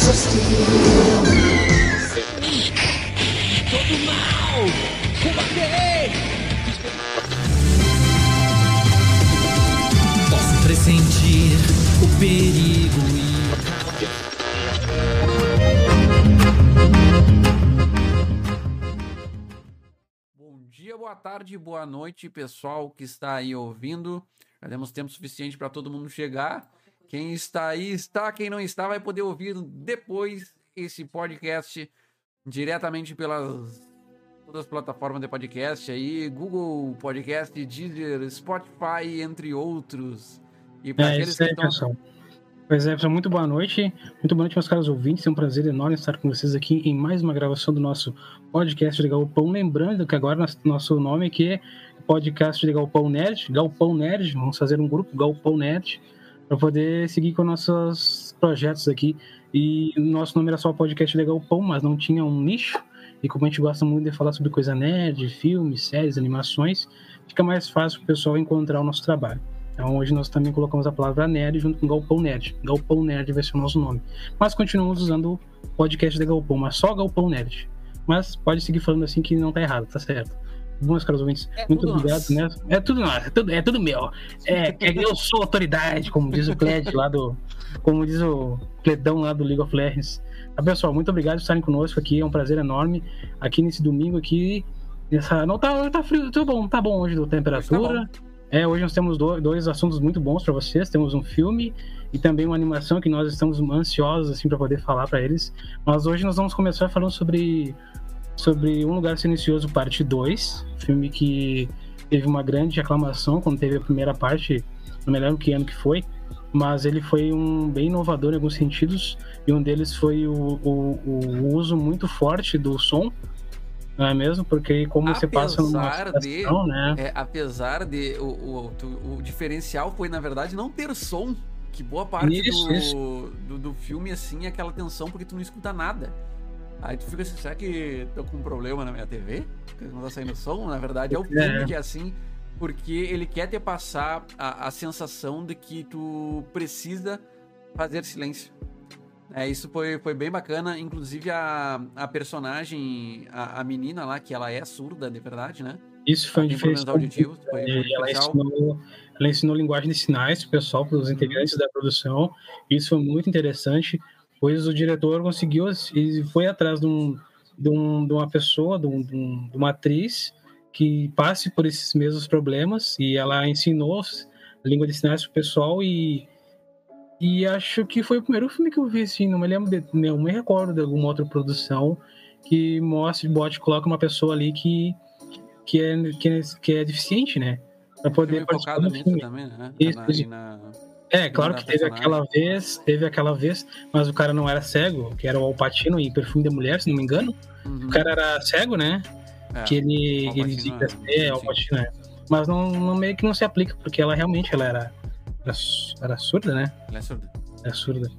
Todo mal! Combater! Posso pressentir o perigo e Bom dia, boa tarde, boa noite, pessoal que está aí ouvindo. Já temos tempo suficiente para todo mundo chegar. Quem está aí está, quem não está vai poder ouvir depois esse podcast diretamente pelas todas as plataformas de podcast aí, Google Podcast, Deezer, Spotify, entre outros. E para É aqueles que estão pessoal. Pois é, pessoal, muito boa noite. Muito boa noite, meus caros ouvintes. É um prazer enorme estar com vocês aqui em mais uma gravação do nosso podcast de Galpão. Lembrando que agora nosso- nosso nome aqui é Podcast de Galpão Nerd. Galpão Nerd. Vamos fazer um grupo Galpão Nerd para poder seguir com nossos projetos aqui. E o nosso nome era só Podcast de Galpão, mas não tinha um nicho. E como a gente gosta muito de falar sobre coisa nerd, filmes, séries, animações, fica mais fácil o pessoal encontrar o nosso trabalho. Então hoje nós também colocamos a palavra nerd junto com Galpão Nerd. Galpão Nerd vai ser o nosso nome. Mas continuamos usando o podcast da Galpão, mas só Galpão Nerd. Mas pode seguir falando assim que não tá errado, tá certo. Bom, meus caros ouvintes, É muito tudo obrigado, nosso. né? É tudo nosso, é tudo, é tudo meu. É, é, eu sou autoridade, como diz o Cled lá do. Como diz o Cledão lá do League of Legends. Tá, pessoal, muito obrigado por estarem conosco aqui. É um prazer enorme aqui nesse domingo aqui. Nessa, não tá, tá frio, tá bom, tá bom hoje da temperatura. É, hoje nós temos do- dois assuntos muito bons para vocês. Temos um filme e também uma animação que nós estamos ansiosos assim para poder falar para eles. Mas hoje nós vamos começar falando sobre sobre Um Lugar Silencioso parte 2, filme que teve uma grande aclamação quando teve a primeira parte, não me lembro que ano que foi, mas ele foi um bem inovador em alguns sentidos e um deles foi o, o, o uso muito forte do som, não é mesmo? Porque como você passa numa Apesar de- situação, né? É, apesar de o, o, o diferencial foi, na verdade, não ter som. Que boa parte Isso, do, isso. Do, do filme, assim, é aquela tensão porque tu não escuta nada. Aí tu fica assim, será que tô com um problema na minha TV? Que não tá saindo som? Na verdade, é o filme É. que é assim, porque ele quer te passar a, a sensação de que tu precisa fazer silêncio. É, isso foi, foi bem bacana. Inclusive, a, a personagem, a, a menina lá, que ela é surda, de verdade, né? Isso foi um diferencial. auditivos. Foi, E ela ensinou, ela ensinou linguagem de sinais pro pessoal, para os Uhum. integrantes da produção. Isso foi muito interessante, pois o diretor conseguiu e foi atrás de, um, de, um, de uma pessoa, de, um, de um- uma atriz que passe por esses mesmos problemas e ela ensinou a língua de sinais pro pessoal e e acho que foi o primeiro filme que eu vi assim, não me lembro de, não me recordo de alguma outra produção que mostre, bote, coloca uma pessoa ali que que é, que é, que é deficiente, né? Pra poder participar focado do filme. também, né? Isso, na, na- É, claro da que teve personagem. aquela vez, teve aquela vez, mas o cara não era cego, que era o Alpatino em Perfume de Mulher, se não me engano. Uhum. O cara era cego, né? É, que ele, ele dizia é, que é. Alpatino é. Mas não, não- meio que não se aplica, porque ela realmente ela era, era, era surda, né? Ele é surdo. É surda.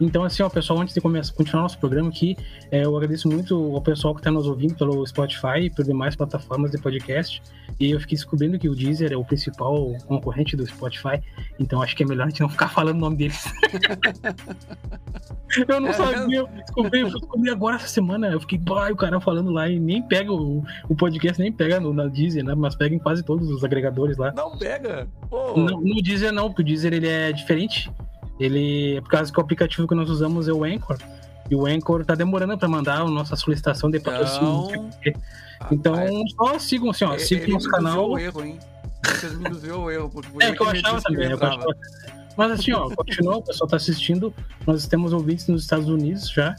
Então, assim, ó, pessoal, antes de começar, continuar nosso programa aqui, é, eu agradeço muito ao pessoal que está nos ouvindo pelo Spotify e por demais plataformas de podcast. E eu fiquei descobrindo que o Deezer é o principal concorrente do Spotify, então acho que é melhor a gente não ficar falando o nome deles. eu não É sabia, eu descobri, eu descobri agora essa semana. Eu fiquei, bah, o cara falando lá e nem pega o, o podcast, nem pega no, na Deezer, né? Mas pega em quase todos os agregadores lá. Não pega! Pô! No, no Deezer não, porque o Deezer ele é diferente. Ele é por causa que o aplicativo que nós usamos é o Anchor. E o Anchor tá demorando para mandar a nossa solicitação de patrocínio. Então, quê. Então, só sigam assim, ó, ele- sigam o nosso canal. o erro, hein? Vocês me o erro. porque É, que eu achava também. eu entrava. achava. Mas assim, ó, continua, o pessoal tá assistindo. Nós temos ouvintes nos Estados Unidos já.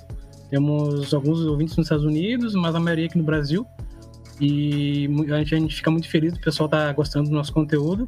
Temos alguns ouvintes nos Estados Unidos, mas a maioria aqui no Brasil. E a gente, a gente fica muito feliz do pessoal tá gostando do nosso conteúdo.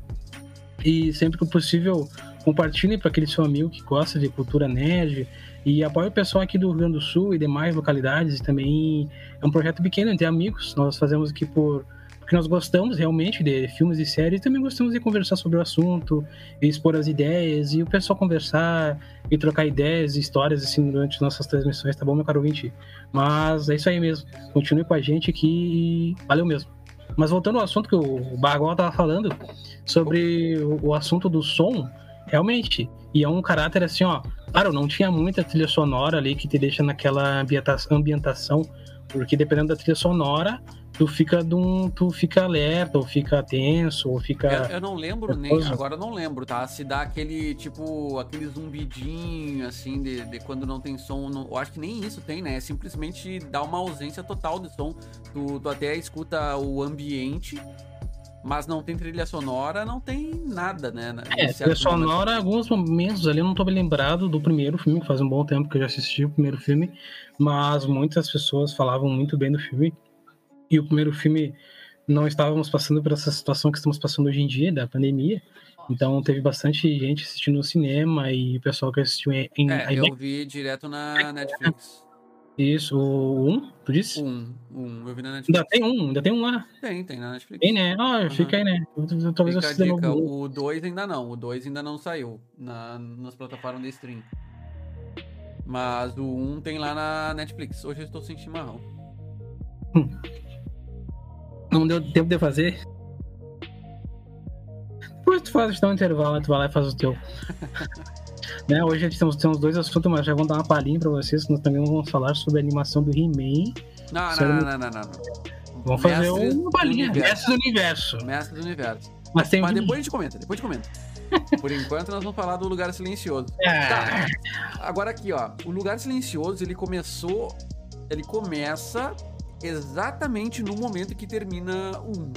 E sempre que possível, compartilhem para aquele seu amigo que gosta de cultura nerd. E apoie o pessoal aqui do Rio Grande do Sul e demais localidades. E também é um projeto pequeno entre amigos. Nós fazemos aqui por porque nós gostamos realmente de filmes e séries, e também gostamos de conversar sobre o assunto, expor as ideias, e o pessoal conversar e trocar ideias e histórias assim durante nossas transmissões, tá bom, meu caro ouvinte? Mas é isso aí mesmo. Continue com a gente aqui e valeu mesmo. Mas voltando ao assunto que o Bargol tava falando, sobre o assunto do som, realmente. E é um caráter assim, ó. Claro, não tinha muita trilha sonora ali que te deixa naquela ambienta- ambientação, porque dependendo da trilha sonora, tu fica de um, tu fica alerta, ou fica tenso, ou fica. Eu, eu não lembro nem. Agora eu não lembro, tá? Se dá aquele, tipo, aquele zumbidinho, assim, de, de quando não tem som. não- eu acho que nem isso tem, né? É simplesmente dá uma ausência total de som. Tu, tu até escuta o ambiente, mas não tem trilha sonora, não tem nada, né? É, Em certo trilha sonora, alguns momentos ali eu não tô bem lembrado do primeiro filme, que faz um bom tempo que eu já assisti o primeiro filme, mas muitas pessoas falavam muito bem do filme. E o primeiro filme não estávamos passando por essa situação que estamos passando hoje em dia, da pandemia. Então teve bastante gente assistindo no cinema e o pessoal que assistiu em, É, eu vi direto na Netflix. Isso, o um, tu disse? Um, um, eu vi na Ainda Netflix. tem um, ainda tem um lá. Tem, tem na Netflix. Tem, né? Ah, Aham. fica aí, né? Eu- eu- Talvez eu Fica a assista dica, novo. o 2 ainda não, o 2 ainda não saiu na, nas plataformas de stream. Mas o 1 um tem lá na Netflix. Hoje eu estou sem chimarrão. Não deu tempo de fazer? Depois tu faz então um intervalo, tu vai lá e faz o teu. né? Hoje a gente temos, temos dois assuntos, mas já vamos dar uma palhinha pra vocês, que nós também vamos falar sobre a animação do He-Man. Não, não, não, não, não, não. Vamos fazer Mestres uma palhinha. Mestre do universo. Mestre do universo. Mas tem Mas depois a gente comenta, depois a gente comenta. Por enquanto nós vamos falar do Lugar Silencioso. Ah, Agora aqui, ó. O Lugar Silencioso, ele começou. Ele começa exatamente no momento que termina o 1.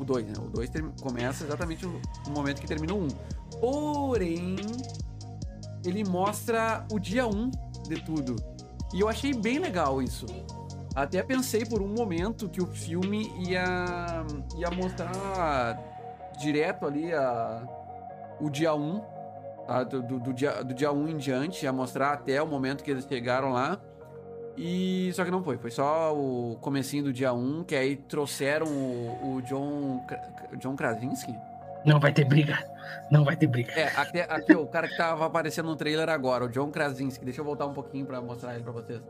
O 2, né? O 2 começa exatamente no momento que termina o 1. Porém, ele mostra o dia 1 de tudo. E eu achei bem legal isso. Até pensei por um momento que o filme ia, ia mostrar direto ali a, o dia 1 tá? do, do, do dia, do dia 1 em diante, ia mostrar até o momento que eles chegaram lá. E só que não foi, foi só o comecinho do dia 1, que aí trouxeram o, o John John Krasinski. Não vai ter briga. Não vai ter briga. É, aqui, aqui o cara que tava aparecendo no trailer agora, o John Krasinski. Deixa eu voltar um pouquinho pra mostrar ele pra vocês.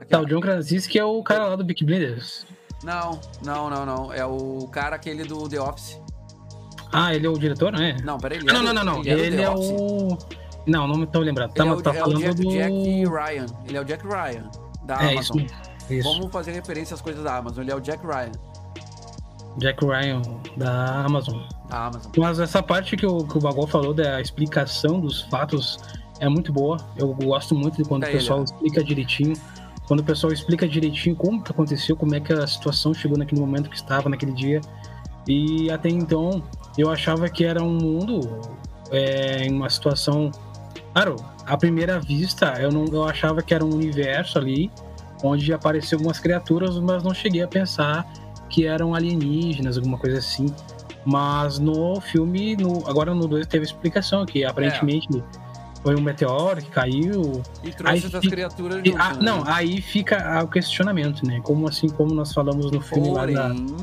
Aqui, Tá, ó. o John Krasinski é o cara lá do Big Blinders. Não, não, não, não. É o cara aquele do The Office. Ah, ele é o diretor, né? Não, peraí. Ah, é não, não, não, não. Ele é, Ele é Office. o. Não, não me tô lembrado. Tá, Ele é mas o, tá é o falando Jack, do. Jack Ryan. Ele é o Jack Ryan da É isso. Amazon. Isso. Vamos fazer referência às coisas da Amazon. Ele é o Jack Ryan Jack Ryan, da Amazon. da Amazon. Mas essa parte que o, que o Bagol falou da explicação dos fatos é muito boa. Eu gosto muito de quando Tá o pessoal ele, explica direitinho. Quando o pessoal explica direitinho como que aconteceu, como é que a situação chegou naquele momento que estava, naquele dia. E até então, eu achava que era um mundo é, em uma situação. Claro, à primeira vista, eu, não, eu achava que era um universo ali onde apareciam algumas criaturas, mas não cheguei a pensar que eram alienígenas, alguma coisa assim. Mas no filme, no, agora no 2 teve explicação que aparentemente foi um meteoro que caiu. E trouxe essas fica- criaturas E, junto, ah, né? não, aí fica o questionamento, né? Como assim, como nós falamos no filme lá da. Porém,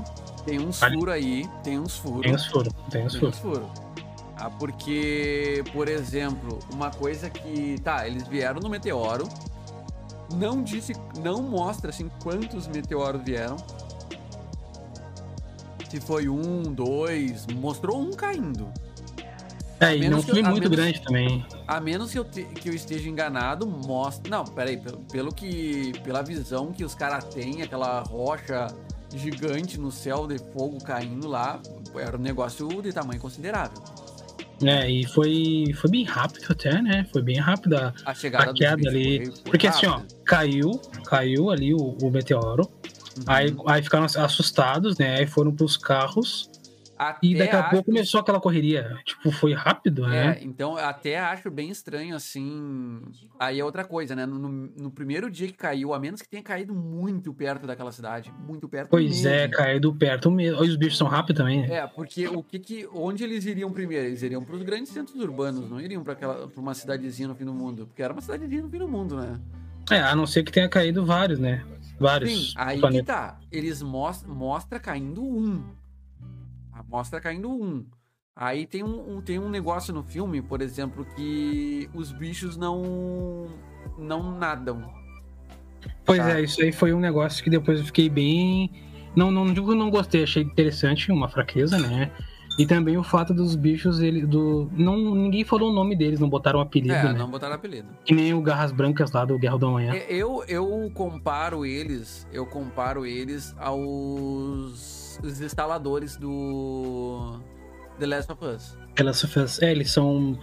tem uns furos aí, tem uns furos. Tem os furos, tem furos. uns furos. Ah, porque, por exemplo, uma coisa que. Tá, eles vieram no meteoro. Não disse. Não mostra assim quantos meteoros vieram. Se foi um, dois. Mostrou um caindo. É, e não foi muito menos- grande também. A menos que eu, te- que eu esteja enganado, mostra. Não, peraí, pelo, pelo que. Pela visão que os caras têm, aquela rocha gigante no céu de fogo caindo lá, era um negócio de tamanho considerável. É, e foi, foi bem rápido até, né? Foi bem rápida A chegada a queda ali. foi- foi Porque assim, ó, caiu, caiu ali o, o meteoro. Uhum. Aí, aí ficaram assustados, né? Aí foram pros carros. Até E daqui a acho- pouco começou aquela correria. Tipo, foi rápido, É, né? então até acho bem estranho, assim. Aí é outra coisa, né? No, no primeiro dia que caiu, a menos que tenha caído muito perto daquela cidade. Muito perto Pois é, mesmo. caiu perto mesmo. E os bichos são rápidos também, né? É, porque o que que. Onde eles iriam primeiro? Eles iriam para os grandes centros urbanos, não iriam para aquela pra uma cidadezinha no fim do mundo. Porque era uma cidadezinha no fim do mundo, né? É, a não ser que tenha caído vários, né? Vários Sim, aí que tá. Eles mostram mostra caindo um. Ah, Mostra caindo um. Aí tem um, um- tem um negócio no filme, por exemplo, que os bichos não. não nadam. Pois Tá. é, isso aí foi um negócio que depois eu fiquei bem. Não, não digo que eu não gostei, achei interessante, uma fraqueza, né? E também o fato dos bichos, ele, do, não, ninguém falou o nome deles, não botaram apelido, É, né? não botaram apelido. Que nem o Garras Brancas lá do Guerra do Amanhã. É, Eu, eu comparo eles, eu comparo eles aos os instaladores do The Last of Us. Elas, é, eles são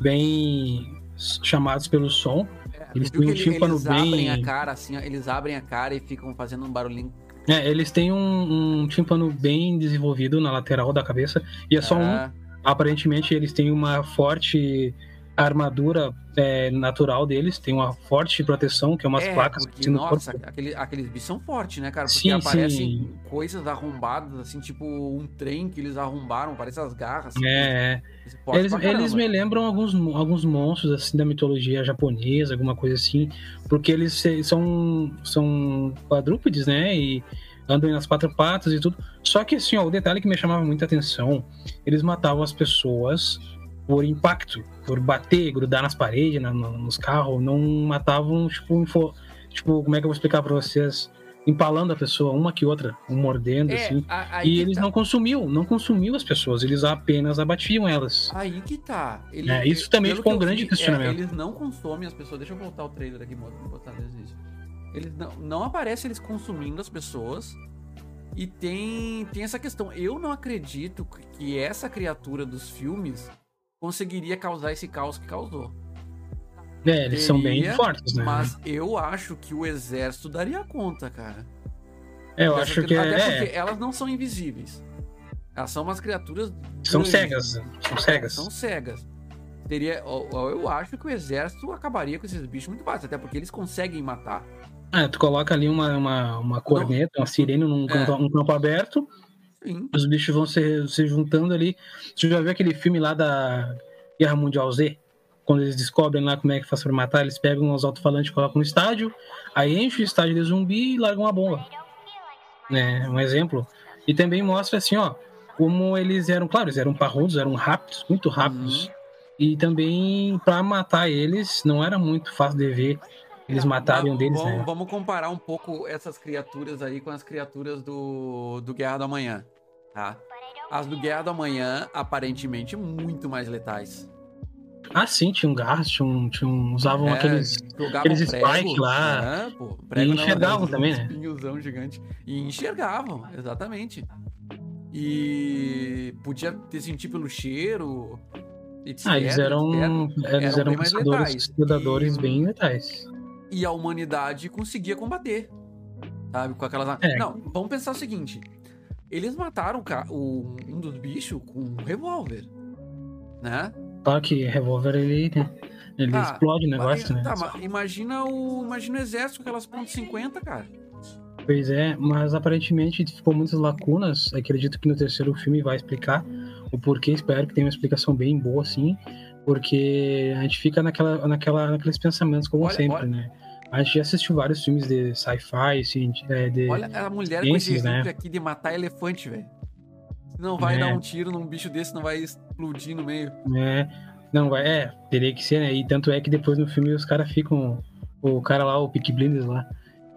bem chamados pelo som. Eles Viu têm um tímpano eles abrem bem- a cara assim, eles abrem a cara e ficam fazendo um barulhinho. É, eles têm um, um tímpano bem desenvolvido na lateral da cabeça. E é só um. É, Aparentemente, eles têm uma forte armadura é, natural deles, tem uma forte proteção, que é umas é, placas porque, no nossa, corpo. aquele, aqueles bichos são fortes, né, cara? Porque Sim, aparecem sim. coisas arrombadas, assim, tipo um trem que eles arrombaram, parece as garras. assim, É, é. Eles, eles me lembram alguns, alguns monstros assim da mitologia japonesa, alguma coisa assim, porque eles são, são quadrúpedes, né? E andam nas quatro patas e tudo. Só que assim, ó, o detalhe que me chamava muita atenção, eles matavam as pessoas por impacto, por bater, grudar nas paredes, na- no- nos carros, não matavam, tipo, info- tipo, como é que eu vou explicar pra vocês? Empalando a pessoa, uma que outra, um mordendo, É, assim. a- E eles tá. não consumiam, não consumiam as pessoas, eles apenas abatiam elas. Aí que tá. Ele, É, isso também ficou um grande vi, questionamento. eles não consomem as pessoas. Deixa eu voltar o trailer aqui, botar botar desde isso. Eles não, não aparece eles consumindo as pessoas. E tem, tem essa questão. Eu não acredito que essa criatura dos filmes conseguiria causar esse caos que causou. É, eles são bem Teria, fortes, né? Mas eu acho que o exército daria conta, cara. é, eu acho que Até é, porque elas não são invisíveis. Elas são umas criaturas. são grandes. cegas, são cegas. São cegas. Teria, eu acho que o exército acabaria com esses bichos muito fácil, até porque eles conseguem matar. Ah, tu coloca ali uma, uma, uma corneta, uma sirene num É. campo, um campo aberto, Sim. os bichos vão se, se juntando ali. Você já viu aquele filme lá da Guerra Mundial Z? Quando eles descobrem lá como é que faz pra matar, eles pegam os alto-falantes e colocam no estádio, aí enche o estádio de zumbi e largam uma bomba. Né? Um exemplo. E também mostra assim, ó, como eles eram, claro, eles eram parrudos, eram rápidos, muito rápidos. Uhum. E também pra matar eles não era muito fácil de ver eles matarem um deles, vamos, né? vamos comparar um pouco essas criaturas aí com as criaturas do, do Guerra do Amanhã, tá? As do Guerra do Amanhã, aparentemente, muito mais letais. Ah, sim, tinha um gás, tinha um, tinha um- usavam É, aqueles. aqueles prego, spike lá. É, pô, E enxergavam também, né? espinhozão gigante. E enxergavam, exatamente. E podia ter sentido pelo cheiro. etc, Ah, eles eram. etc. Eles Eram eram predadores E- bem letais. E a humanidade conseguia combater. Sabe? Com aquelas. É. Não, vamos pensar o seguinte. Eles mataram o um dos bichos com um revólver. Né? Claro que revólver ele, né, ele Tá, explode o negócio, Mas- né? Tá, mas imagina o, imagina o exército com aquelas pontos .50, cara. Pois é, mas aparentemente ficou muitas lacunas. Acredito que no terceiro filme vai explicar o porquê. Espero que tenha uma explicação bem boa, assim. Porque a gente fica naquela, naquela, naqueles pensamentos, como Olha, sempre, olha. né? A gente já assistiu vários filmes de sci-fi, assim, de... Olha a mulher com esse né? aqui de matar elefante, velho. Não vai É. dar um tiro num bicho desse, não vai explodir no meio. É, não, vai, é, teria que ser, né? E tanto é que depois no filme os caras ficam. O cara lá, o Peaky Blinders lá,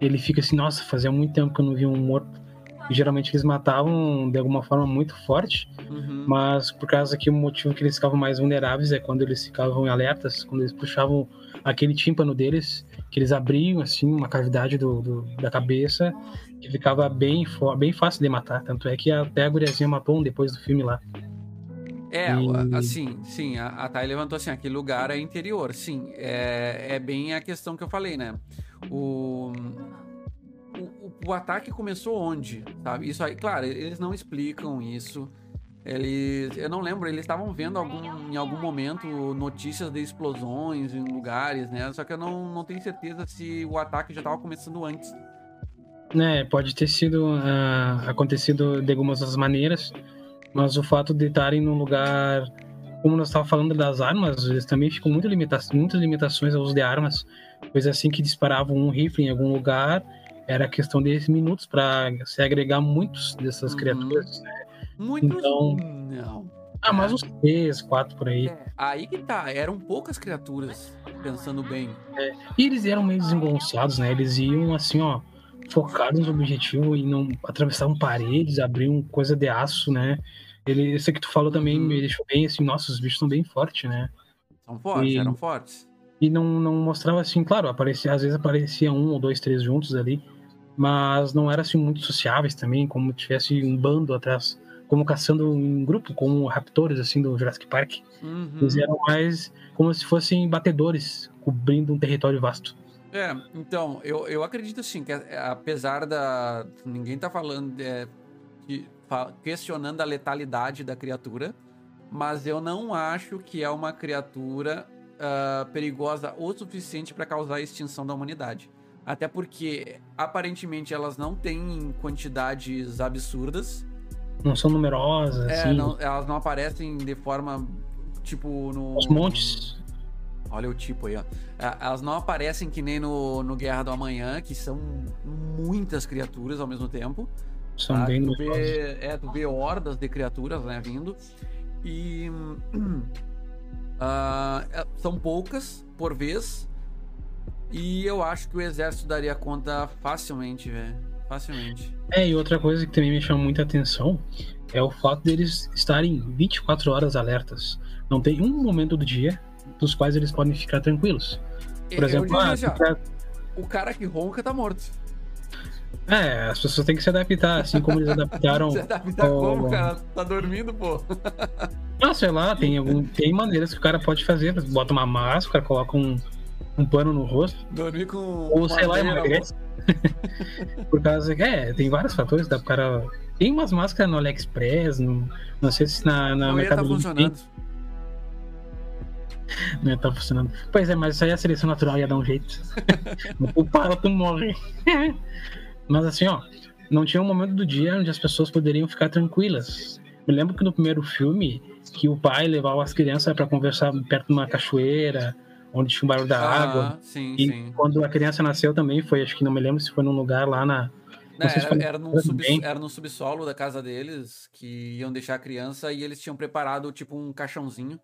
ele fica assim, nossa, fazia muito tempo que eu não vi um morto. E geralmente eles matavam de alguma forma muito forte, Uhum. mas por causa que o motivo que eles ficavam mais vulneráveis é quando eles ficavam em alertas, quando eles puxavam aquele tímpano deles, que eles abriam assim uma cavidade do, do- da cabeça, que ficava bem, bem fácil de matar. Tanto é que até a guriazinha matou um depois do filme lá. É, E- assim, sim, a, a Thay levantou assim, aquele lugar é interior, sim, é, é bem a questão que eu falei, né? O, o, o- o ataque começou onde, sabe? Isso aí, claro, eles não explicam isso, eles, eu não lembro, eles estavam vendo algum, em algum momento notícias de explosões em lugares, né? Só que eu não, não tenho certeza se o ataque já estava começando antes. né, pode ter sido ah, acontecido de algumas das maneiras, mas o fato de estarem num lugar, como nós estávamos falando das armas, eles também ficam muito limita muitas limitações ao uso de armas, pois assim que disparavam um rifle em algum lugar, era questão de minutos para se agregar muitos dessas Uhum. criaturas. né? Muitos Então- não. Ah, mas uns três, quatro por aí. É, aí que tá, eram poucas criaturas, pensando bem. E eles eram meio desengonçados, né? Eles iam assim, ó, focados no objetivo e não atravessavam paredes, abriam coisa de aço, né? Ele, esse que tu falou também Uhum. me deixou bem assim, nossa, os bichos são bem fortes, né? São fortes, E- eram fortes. E não, não mostrava assim, claro, aparecia, às vezes aparecia um ou dois, três juntos ali, mas não era assim muito sociáveis também, como tivesse um bando atrás, como caçando em grupo, como raptores assim do Jurassic Park. Uhum. Eles eram mais como se fossem batedores, cobrindo um território vasto. É, então, eu, eu acredito assim, que é, apesar da. Ninguém tá falando. É, fa- questionando a letalidade da criatura, mas eu não acho que é uma criatura ah, perigosa o suficiente para causar a extinção da humanidade. Até porque, aparentemente, elas não têm quantidades absurdas. Não são numerosas, É, assim, não- elas não aparecem de forma. Tipo, no. os montes. Olha o tipo aí, ó. É, Elas não aparecem que nem no, no Guerra do Amanhã, que são muitas criaturas ao mesmo tempo. São tá? bem tu vê, é, tu vê hordas de criaturas, né, vindo. E. é, são poucas por vez. E eu acho que o exército daria conta facilmente, velho. Facilmente. É, e outra coisa que também me chama muita atenção é o fato deles estarem 24 horas alertas. Não tem um momento do dia dos quais eles podem ficar tranquilos. Por Eu exemplo, ah, fica- o cara que ronca tá morto. é, as pessoas têm que se adaptar, assim como eles adaptaram. Tá, tá Oh, como, cara? Tá dormindo, pô. Ah, sei lá, tem, algum, tem maneiras que o cara pode fazer. Bota uma máscara, coloca um, um pano no rosto, Dormir com. ou sei lá, emagrece. Por causa que, é, tem vários fatores, dá pro cara. Tem umas máscaras no AliExpress, no, não sei se na, na Não tá Mercado Livre tem. funcionando. Não ia tá funcionando. Pois é, mas isso aí a seleção natural ia dar um jeito. o para, tu morre. mas assim, ó, não tinha um momento do dia onde as pessoas poderiam ficar tranquilas. Me lembro que no primeiro filme, que o pai levava as crianças para conversar perto de uma cachoeira, onde tinha um barulho da água. Ah, sim, E sim. quando a criança nasceu também foi, acho que não me lembro se foi num lugar lá na. Não, sei se era, foi- era, num sub- era no subsolo da casa deles que iam deixar a criança e eles tinham preparado tipo um caixãozinho.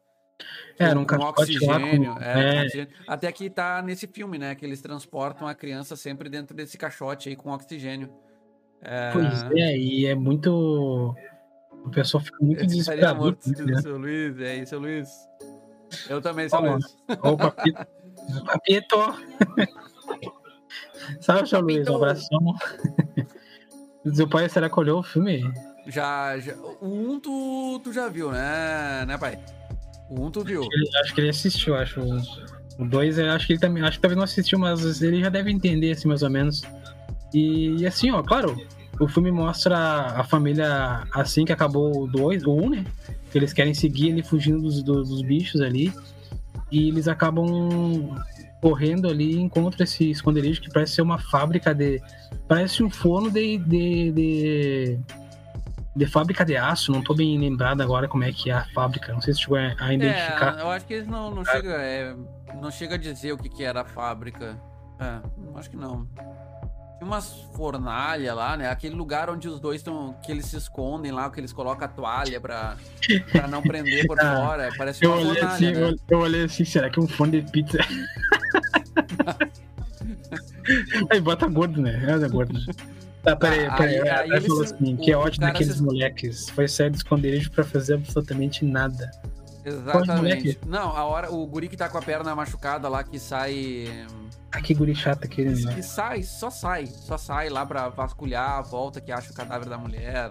Era com- um com- oxigênio, é, com é. oxigênio. Até que tá nesse filme, né? Que eles transportam a criança sempre dentro desse caixote aí com oxigênio. É, Pois é, e é muito. O pessoal fica muito desesperado. né? seu Luiz, é isso, Luiz. Eu também, seu Ó, Luiz. Ó, o papito. O papito. Sabe, seu Luiz? Um abração. Seu pai, será que olhou o filme? Já, já, o 1 tu, tu já viu, né, né, pai? O 1 tu viu. Ele- acho que ele assistiu, acho. O 2, acho que ele também. Acho que talvez não assistiu, mas ele já deve entender, assim, mais ou menos. E, e assim, ó, claro, o filme mostra a família assim que acabou o 2, o 1, né? Que eles querem seguir ele fugindo dos, dos, dos bichos ali. E eles acabam correndo ali e encontram esse esconderijo que parece ser uma fábrica de. Parece um forno de. de, de, de fábrica de aço. Não tô bem lembrado agora como é que é a fábrica. Não sei se chegou a, a identificar. É, eu acho que eles não, não chega, é, não chega a dizer o que, que era a fábrica. É, acho que não. Umas fornalhas lá, né? Aquele lugar onde os dois estão. que eles se escondem lá, que eles colocam a toalha pra, pra não prender por Ah, fora. Parece Eu uma olhei, fornalha, assim, né? eu, eu olhei assim, será que é um fone de pizza? aí bota gordo, né? É gordo. Tá, peraí, Ah, peraí. aí- Aí, aí falou se- assim, o- que é ótimo daqueles se- moleques. Foi sair do esconderijo pra fazer absolutamente nada. Exatamente. moleque. Não, a hora. O guri que tá com a perna machucada lá, que sai. Ah, que guri chato aquele, né? Que sai, só sai. Só sai lá pra vasculhar, volta que acha o cadáver da mulher.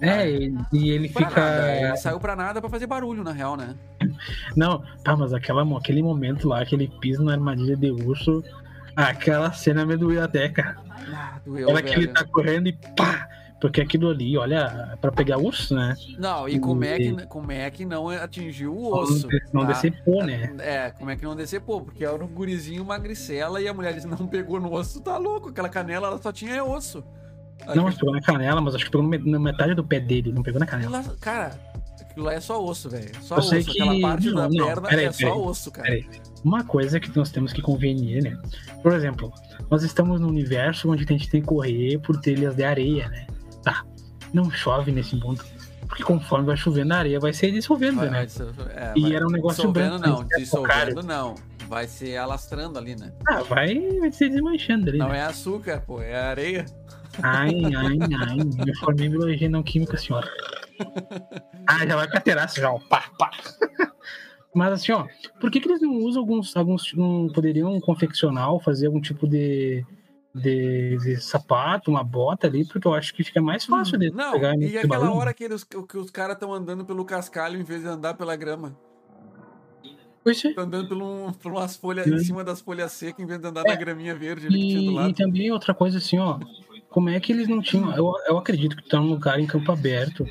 É, e, e ele Pra fica. nada, Ele saiu pra nada pra fazer barulho, na real, né? Não, tá, mas aquela, aquele momento lá que ele pisa na armadilha de urso, aquela cena me doeu até, cara. Ah, doeu, Ela que ele velho. tá correndo e pá! Porque aquilo ali, olha, pra pegar urso, né? Não, e como é, que, como é que não atingiu o osso? Não tá? decepou, né? É, como é que não decepou? Porque era um gurizinho magricela e a mulher disse, não pegou no osso, tá louco? Aquela canela, ela só tinha osso. Não, mas pegou na canela, mas acho que pegou na metade do pé dele, não pegou na canela. Lá- cara, aquilo lá é só osso, velho. Só Eu osso. sei que- Aquela parte não, da não, perna peraí, é só peraí, osso, cara. Peraí. Uma coisa que nós temos que convenir, né? Por exemplo, nós estamos num universo onde a gente tem que correr por trilhas de areia, né? Tá. Não chove nesse mundo. Porque conforme vai chovendo, a areia vai se dissolvendo, Vai- né? é, E vai- era um negócio branco, não, né? dissolvendo não. Vai ser alastrando ali, né? Ah, vai, vai se desmanchando ali. Não né? é açúcar, pô, é areia. Ai, ai, ai. Me formei em biologia não química, senhora. Ah, já vai carteiraço já, ó. Pá, pá. Mas assim, ó, por que, que eles não usam alguns. alguns não poderiam confeccionar ou fazer algum tipo de, de, de sapato, uma bota ali? Porque eu acho que fica mais fácil de Hum, Não, pegar e aquela barulho. hora que, eles, que os caras estão andando pelo cascalho em vez de andar pela grama. Pois é. Estão andando por, um, por umas folhas, Hum. em cima das folhas secas, em vez de andar na graminha verde ali que tinha do E, e lado. também outra coisa assim, ó. Como é que eles não tinham. Eu, eu acredito que tá num lugar em campo aberto.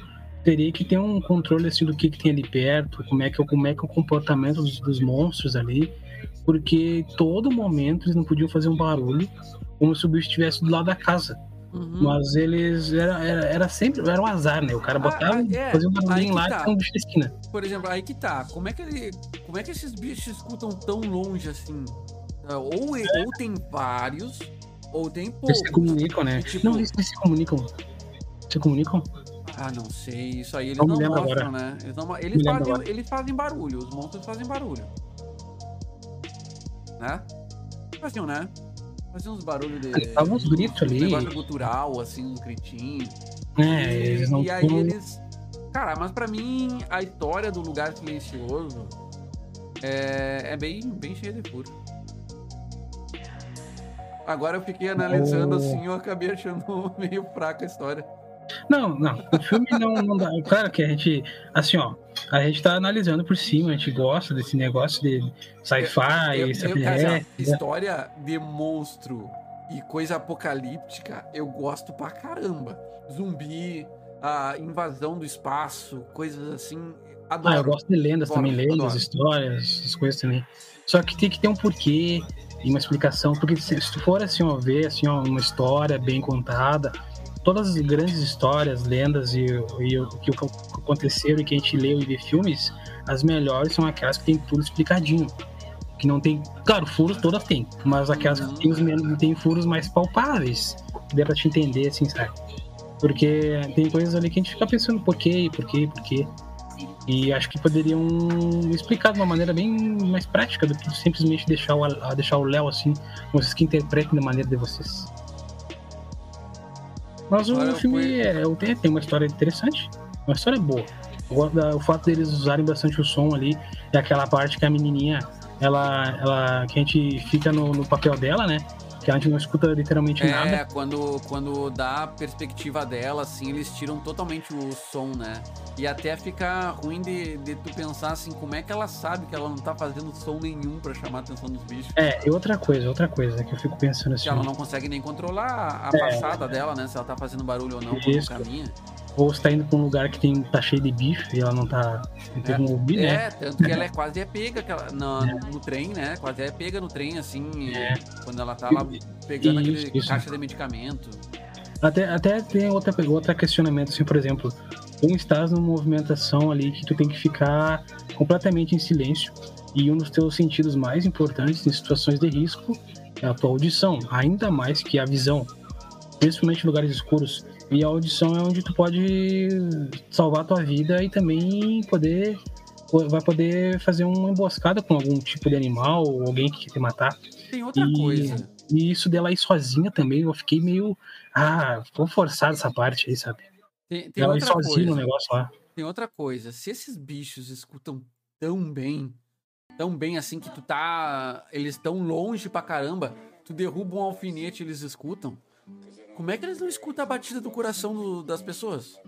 Teria que ter um controle assim do que, que tem ali perto, como é que, é- como é que é o comportamento dos, dos monstros ali. Porque todo momento eles não podiam fazer um barulho como se o bicho estivesse do lado da casa. Uhum. Mas eles. Era, era, era sempre. Era um azar, né? O cara Ah, botava, ah, é, fazia um barulhinho lá tá. e tinha um bicho na esquina. Por exemplo, aí que tá. Como é que ele. Como é que esses bichos escutam tão longe assim? Ah, Ou, ou tem vários, ou tem Eles se poucos. comunicam, né? E, tipo- Não, eles se comunicam. Se comunicam? Ah, não sei. Isso aí eles Não não, mostram, agora. né? Eles, não, eles, fazem, eles fazem barulho. Os monstros fazem barulho. Né? Faziam, né? Faziam uns barulhos de. Estavam uns gritos um ali. negócio gutural, assim, uns gritinhos. É, e, eles não e aí eles. Cara, mas pra mim, a história do lugar silencioso é, é bem, bem cheia de furo. Agora eu fiquei analisando Oh. assim, eu acabei achando meio fraca a história. Não, não. O filme não, não dá. Claro que a gente. Assim, ó. A gente tá analisando por cima, a gente gosta desse negócio de sci-fi, né? história de monstro e coisa apocalíptica, eu gosto pra caramba. Zumbi, a invasão do espaço, coisas assim. Adoro. Ah, eu gosto de lendas Adoro, também, lendas, adoro. histórias, essas coisas também. Só que tem que ter um porquê e uma explicação, porque se, se tu for assim, ó, ver assim, ó, uma história bem contada, todas as grandes histórias, lendas e, e o que aconteceram e que a gente leu e vê filmes, as melhores são aquelas que tem tudo explicadinho. Que não tem. Claro, furos todas tem, mas aquelas que tem, os menos, tem furos mais palpáveis, que dê pra te entender, assim, sabe? Porque tem coisas ali que a gente fica pensando por quê, por quê, por quê. E acho que poderiam explicar de uma maneira bem mais prática do que simplesmente deixar o Léo assim, vocês que interpretem da maneira de vocês. Mas o filme é, o- tem, tem uma história interessante, uma história boa. Da- o fato deles usarem bastante o som ali, é aquela parte que a menininha, ela, ela que a gente fica no, no papel dela, né? Que a gente não escuta literalmente É, nada. quando, quando dá a perspectiva dela, assim, eles tiram totalmente o som, né? E até fica ruim de, de tu pensar assim, como é que ela sabe que ela não tá fazendo som nenhum pra chamar a atenção dos bichos? É, e outra coisa, outra coisa que eu fico pensando assim. Que ela não consegue nem controlar a passada dela, né? Se ela tá fazendo barulho ou não quando É. Caminha. Ou você tá indo pra um lugar que tem, tá cheio de bicho e ela não tá. Não tem É. como ouvir, né? É, tanto que ela é quase é pega ela- na- no trem, né? Quase é pega no trem, assim, quando ela tá lá pegando Isso, aquele isso. caixa de medicamento. Até, até tem outra, outro questionamento, assim, por exemplo, tu estás numa movimentação ali que tu tem que ficar completamente em silêncio e um dos teus sentidos mais importantes em situações de risco é a tua audição, ainda mais que a visão, principalmente em lugares escuros. E a audição é onde tu pode salvar a tua vida e também poder vai poder fazer uma emboscada com algum tipo de animal ou alguém que quer te matar. Tem outra E- coisa. E isso dela ir sozinha também, eu fiquei meio. Ah, ficou forçado essa parte aí, sabe? Tem, tem ela ir sozinha no coisa. negócio lá. Tem outra coisa. Se esses bichos escutam tão bem, tão bem assim que tu tá. Eles tão longe pra caramba, tu derruba um alfinete e eles escutam. Como é que eles não escutam a batida do coração do- das pessoas?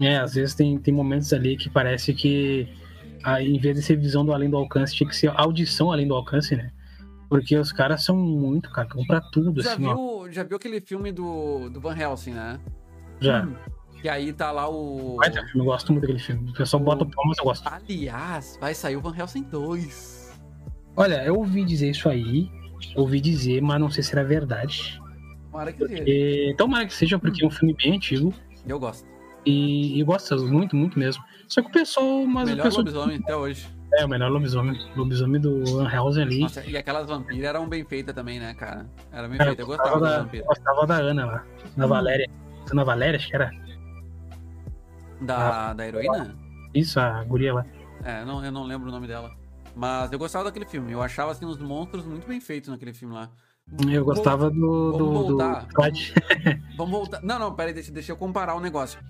É, às vezes tem, tem momentos ali que parece que, em vez de ser visão do além do alcance, tinha que ser audição além do alcance, né? Porque os caras são muito cagão pra tudo, Já assim, ó. viu, já viu aquele filme do, do Van Helsing, né? Já. Que aí tá lá o. Vai, eu gosto muito daquele filme. O pessoal bota o pau, mas eu gosto. Aliás, vai sair o Van Helsing 2. Olha, eu ouvi dizer isso aí, ouvi dizer, mas não sei se era verdade. Tomara que seja. E, tomara que seja, porque é um filme bem antigo. Eu gosto. E, e gosto muito, muito mesmo. Só que o pessoal, mas o Melhor pessoal. lobisomem até hoje. É, o melhor lobisomem. Lobisomem do Van Helsing ali. Nossa, e aquelas vampiras eram bem feitas também, né, cara? Era bem Cara, feita. Eu gostava das da, vampiras. gostava da Ana lá. Da Valéria. Ana Valéria, acho que era. Da, da heroína? Isso, a guria lá. É, não, eu não lembro o nome dela. Mas eu gostava daquele filme. Eu achava assim os monstros muito bem feitos naquele filme lá. Eu gostava do. vamos do, do voltar. Clyde. Vamos voltar. Não, não, peraí, deixa, deixa eu comparar o negócio.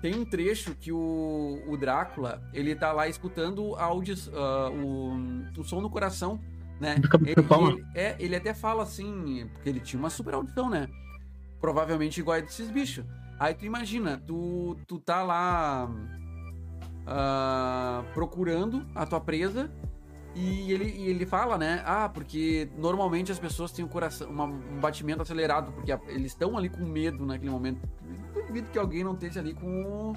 Tem um trecho que o, o Drácula, ele tá lá escutando a audi- ah, o, o som no coração, né? Ele, ele- é, ele até fala assim, porque ele tinha uma super audição, né? Provavelmente igual a desses bichos. Aí tu imagina, tu, tu tá lá ah, procurando a tua presa e ele, e ele fala, né? Ah, porque normalmente as pessoas têm o coração, uma- um batimento acelerado, porque a- eles estão ali com medo naquele momento. Eu duvido que alguém não esteja ali com,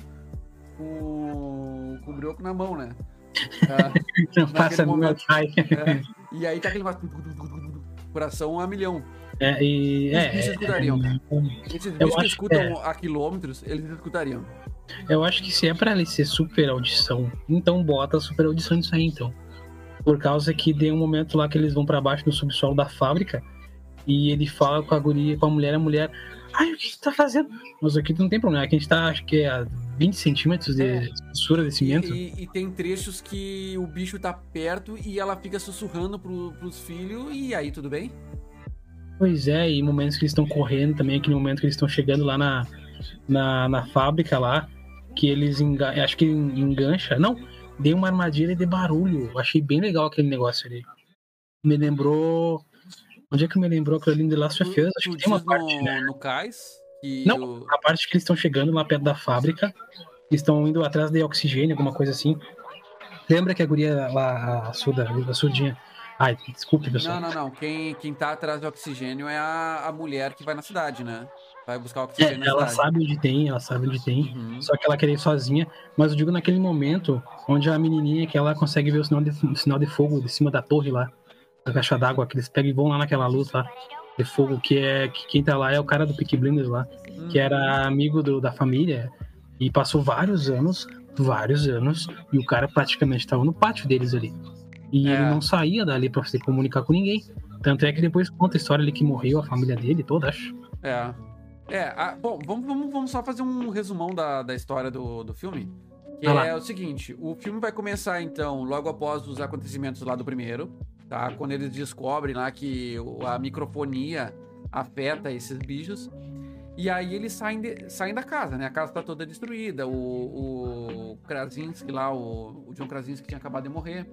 com, com o brioco na mão, né? Ah, Não passa no meu pai. é. E aí tá aquele coração a milhão. É, e, é, bichos é, escutariam. é, Esses bichos que acho que escutam a quilômetros, eles escutariam. Eu acho que se é pra ele ser super audição, então bota super audição nisso aí, então. Por causa que tem um momento lá que eles vão pra baixo no subsolo da fábrica e ele fala com a guria, com a mulher, a mulher, ai, o que você tá fazendo? Mas aqui não tem problema, aqui a gente tá, acho que é a 20 centímetros de É. espessura desse E, cimento. e- e tem trechos que o bicho tá perto e ela fica sussurrando pro, pros filhos, e aí tudo bem? Pois é, e momentos que eles estão correndo também, aquele momento que eles estão chegando lá na, na, na fábrica lá, que eles enga acho que engancha. Não, deu uma armadilha de barulho. Eu Achei bem legal aquele negócio ali. Me lembrou. Onde é que me lembrou aquilo ali de Last of Us? Acho que tem uma parte, no, né? no cais Não. o- A parte que eles estão chegando lá perto da fábrica, estão indo atrás de oxigênio, alguma coisa assim. Lembra que a guria lá, a surda, a surdinha. Ai, desculpe, pessoal. Não, não, não. Quem, quem tá atrás de oxigênio é a, a mulher que vai na cidade, né? Vai buscar É, oxigênio na ela sabe onde tem, ela sabe onde tem. Uhum. Só que ela queria ir sozinha. Mas eu digo naquele momento onde a menininha que ela consegue ver o sinal de, o sinal de fogo de cima da torre lá, da caixa d'água, que eles pegam e vão lá naquela luz lá de fogo, que é que quem tá lá é o cara do Peaky Blinders lá, Uhum. que era amigo do- da família e passou vários anos, vários anos, e o cara praticamente estava no pátio deles ali. E É. ele não saía dali pra se comunicar com ninguém. Tanto é que depois conta a história ali que morreu a família dele toda, acho. É. É, a- bom, vamos, vamos, vamos só fazer um resumão da, da história do, do filme. Que é o seguinte: o filme vai começar, então, logo após os acontecimentos lá do primeiro, tá? Quando eles descobrem lá que a microfonia afeta esses bichos. E aí eles saem, de- saem da casa, né? A casa tá toda destruída. O, o Krasinski lá, o, o John Krasinski tinha acabado de morrer.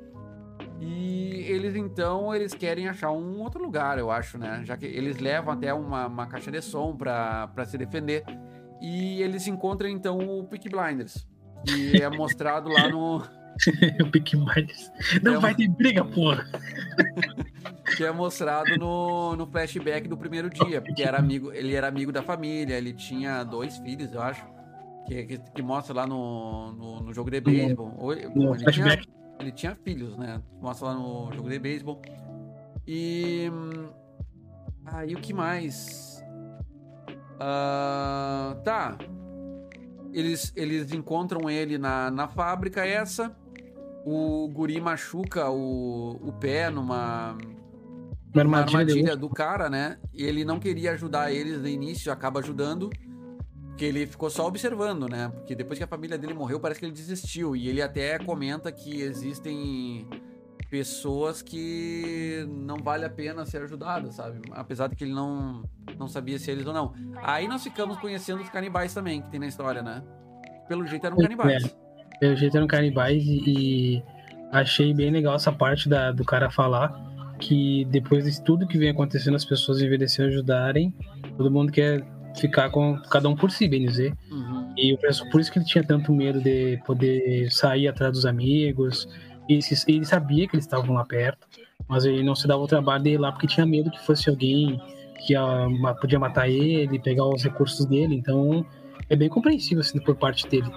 E eles então eles querem achar um outro lugar, eu acho, né? Já que eles levam até uma, uma caixa de som pra, pra se defender. E eles encontram então o Peaky Blinders, que é mostrado lá no. o Peaky Blinders. Não É vai uma- ter briga, porra. que é mostrado no, no flashback do primeiro dia, porque era amigo, ele era amigo da família, ele tinha dois filhos, eu acho, que, que, que mostra lá no, no, no jogo de beisebol. No flashback. tinha, ele tinha filhos, né? Mostra lá no jogo de beisebol. E. hum, Aí o que mais? Ah, tá. Eles, eles encontram ele na, na fábrica essa. O guri machuca o, o pé numa, Uma armadilha, armadilha de do cara, né? E ele não queria ajudar eles no início, acaba ajudando. Porque ele ficou só observando, né? Porque depois que a família dele morreu, parece que ele desistiu. E ele até comenta que existem pessoas que não vale a pena ser ajudado, sabe? Apesar de que ele não, não sabia se eles ou não. Aí nós ficamos conhecendo os canibais também, que tem na história, né? Pelo jeito eram Pois canibais. Pelo jeito eram canibais e, e achei bem legal essa parte da, do cara falar que depois de tudo que vem acontecendo, as pessoas envelhecer ajudarem, todo mundo quer ficar com cada um por si, bem dizer. Uhum. E eu penso por isso que ele tinha tanto medo de poder sair atrás dos amigos. E se- ele sabia que eles estavam lá perto, mas ele não se dava o trabalho de ir lá porque tinha medo que fosse alguém que ia, podia matar ele, pegar os recursos dele. Então é bem compreensível assim, por parte dele.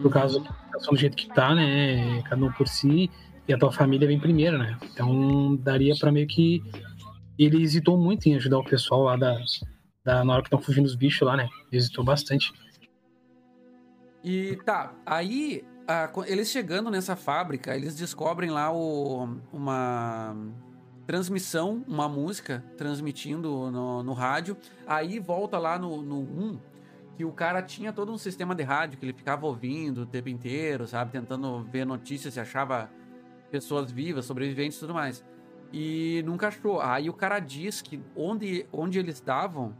Por causa da situação do jeito que tá, né? Cada um por si e a tua família vem primeiro, né? Então daria pra meio que. Ele hesitou muito em ajudar o pessoal lá da, da na hora que estão fugindo os bichos lá, né? Hesitou bastante. E tá, aí a- eles chegando nessa fábrica, eles descobrem lá o- uma transmissão, uma música transmitindo no, no rádio. Aí volta lá no, no 1 que o cara tinha todo um sistema de rádio que ele ficava ouvindo o tempo inteiro, sabe? Tentando ver notícias se achava pessoas vivas, sobreviventes e tudo mais. E nunca achou. Aí o cara diz que onde, onde eles estavam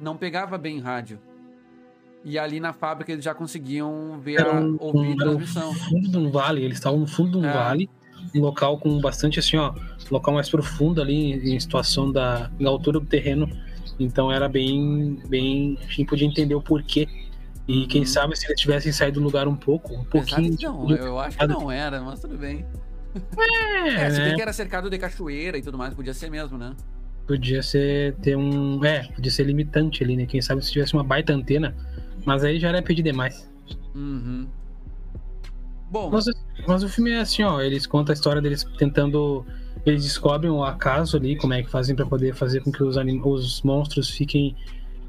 não pegava bem rádio. E ali na fábrica eles já conseguiam ver Era a, um- ouvir um- a era transmissão. fundo de um vale, eles estavam no fundo de um É. vale, um local com bastante assim, ó, local mais profundo ali em situação da, da altura do terreno. Então era bem, bem, a gente podia entender o porquê. E quem Uhum. sabe se eles tivessem saído do lugar um pouco, um pouquinho. Não, tipo, eu acho que não era, mas tudo bem. é, É, se bem né? que era cercado de cachoeira e tudo mais, podia ser mesmo, né? Podia ser ter um, é, podia ser limitante ali, né? Quem sabe se tivesse uma baita antena, mas aí já era pedir demais. Uhum. Bom, Mas, mas o filme é assim, ó, eles contam a história deles tentando. Eles descobrem o acaso ali, como é que fazem pra poder fazer com que os, anim- os monstros fiquem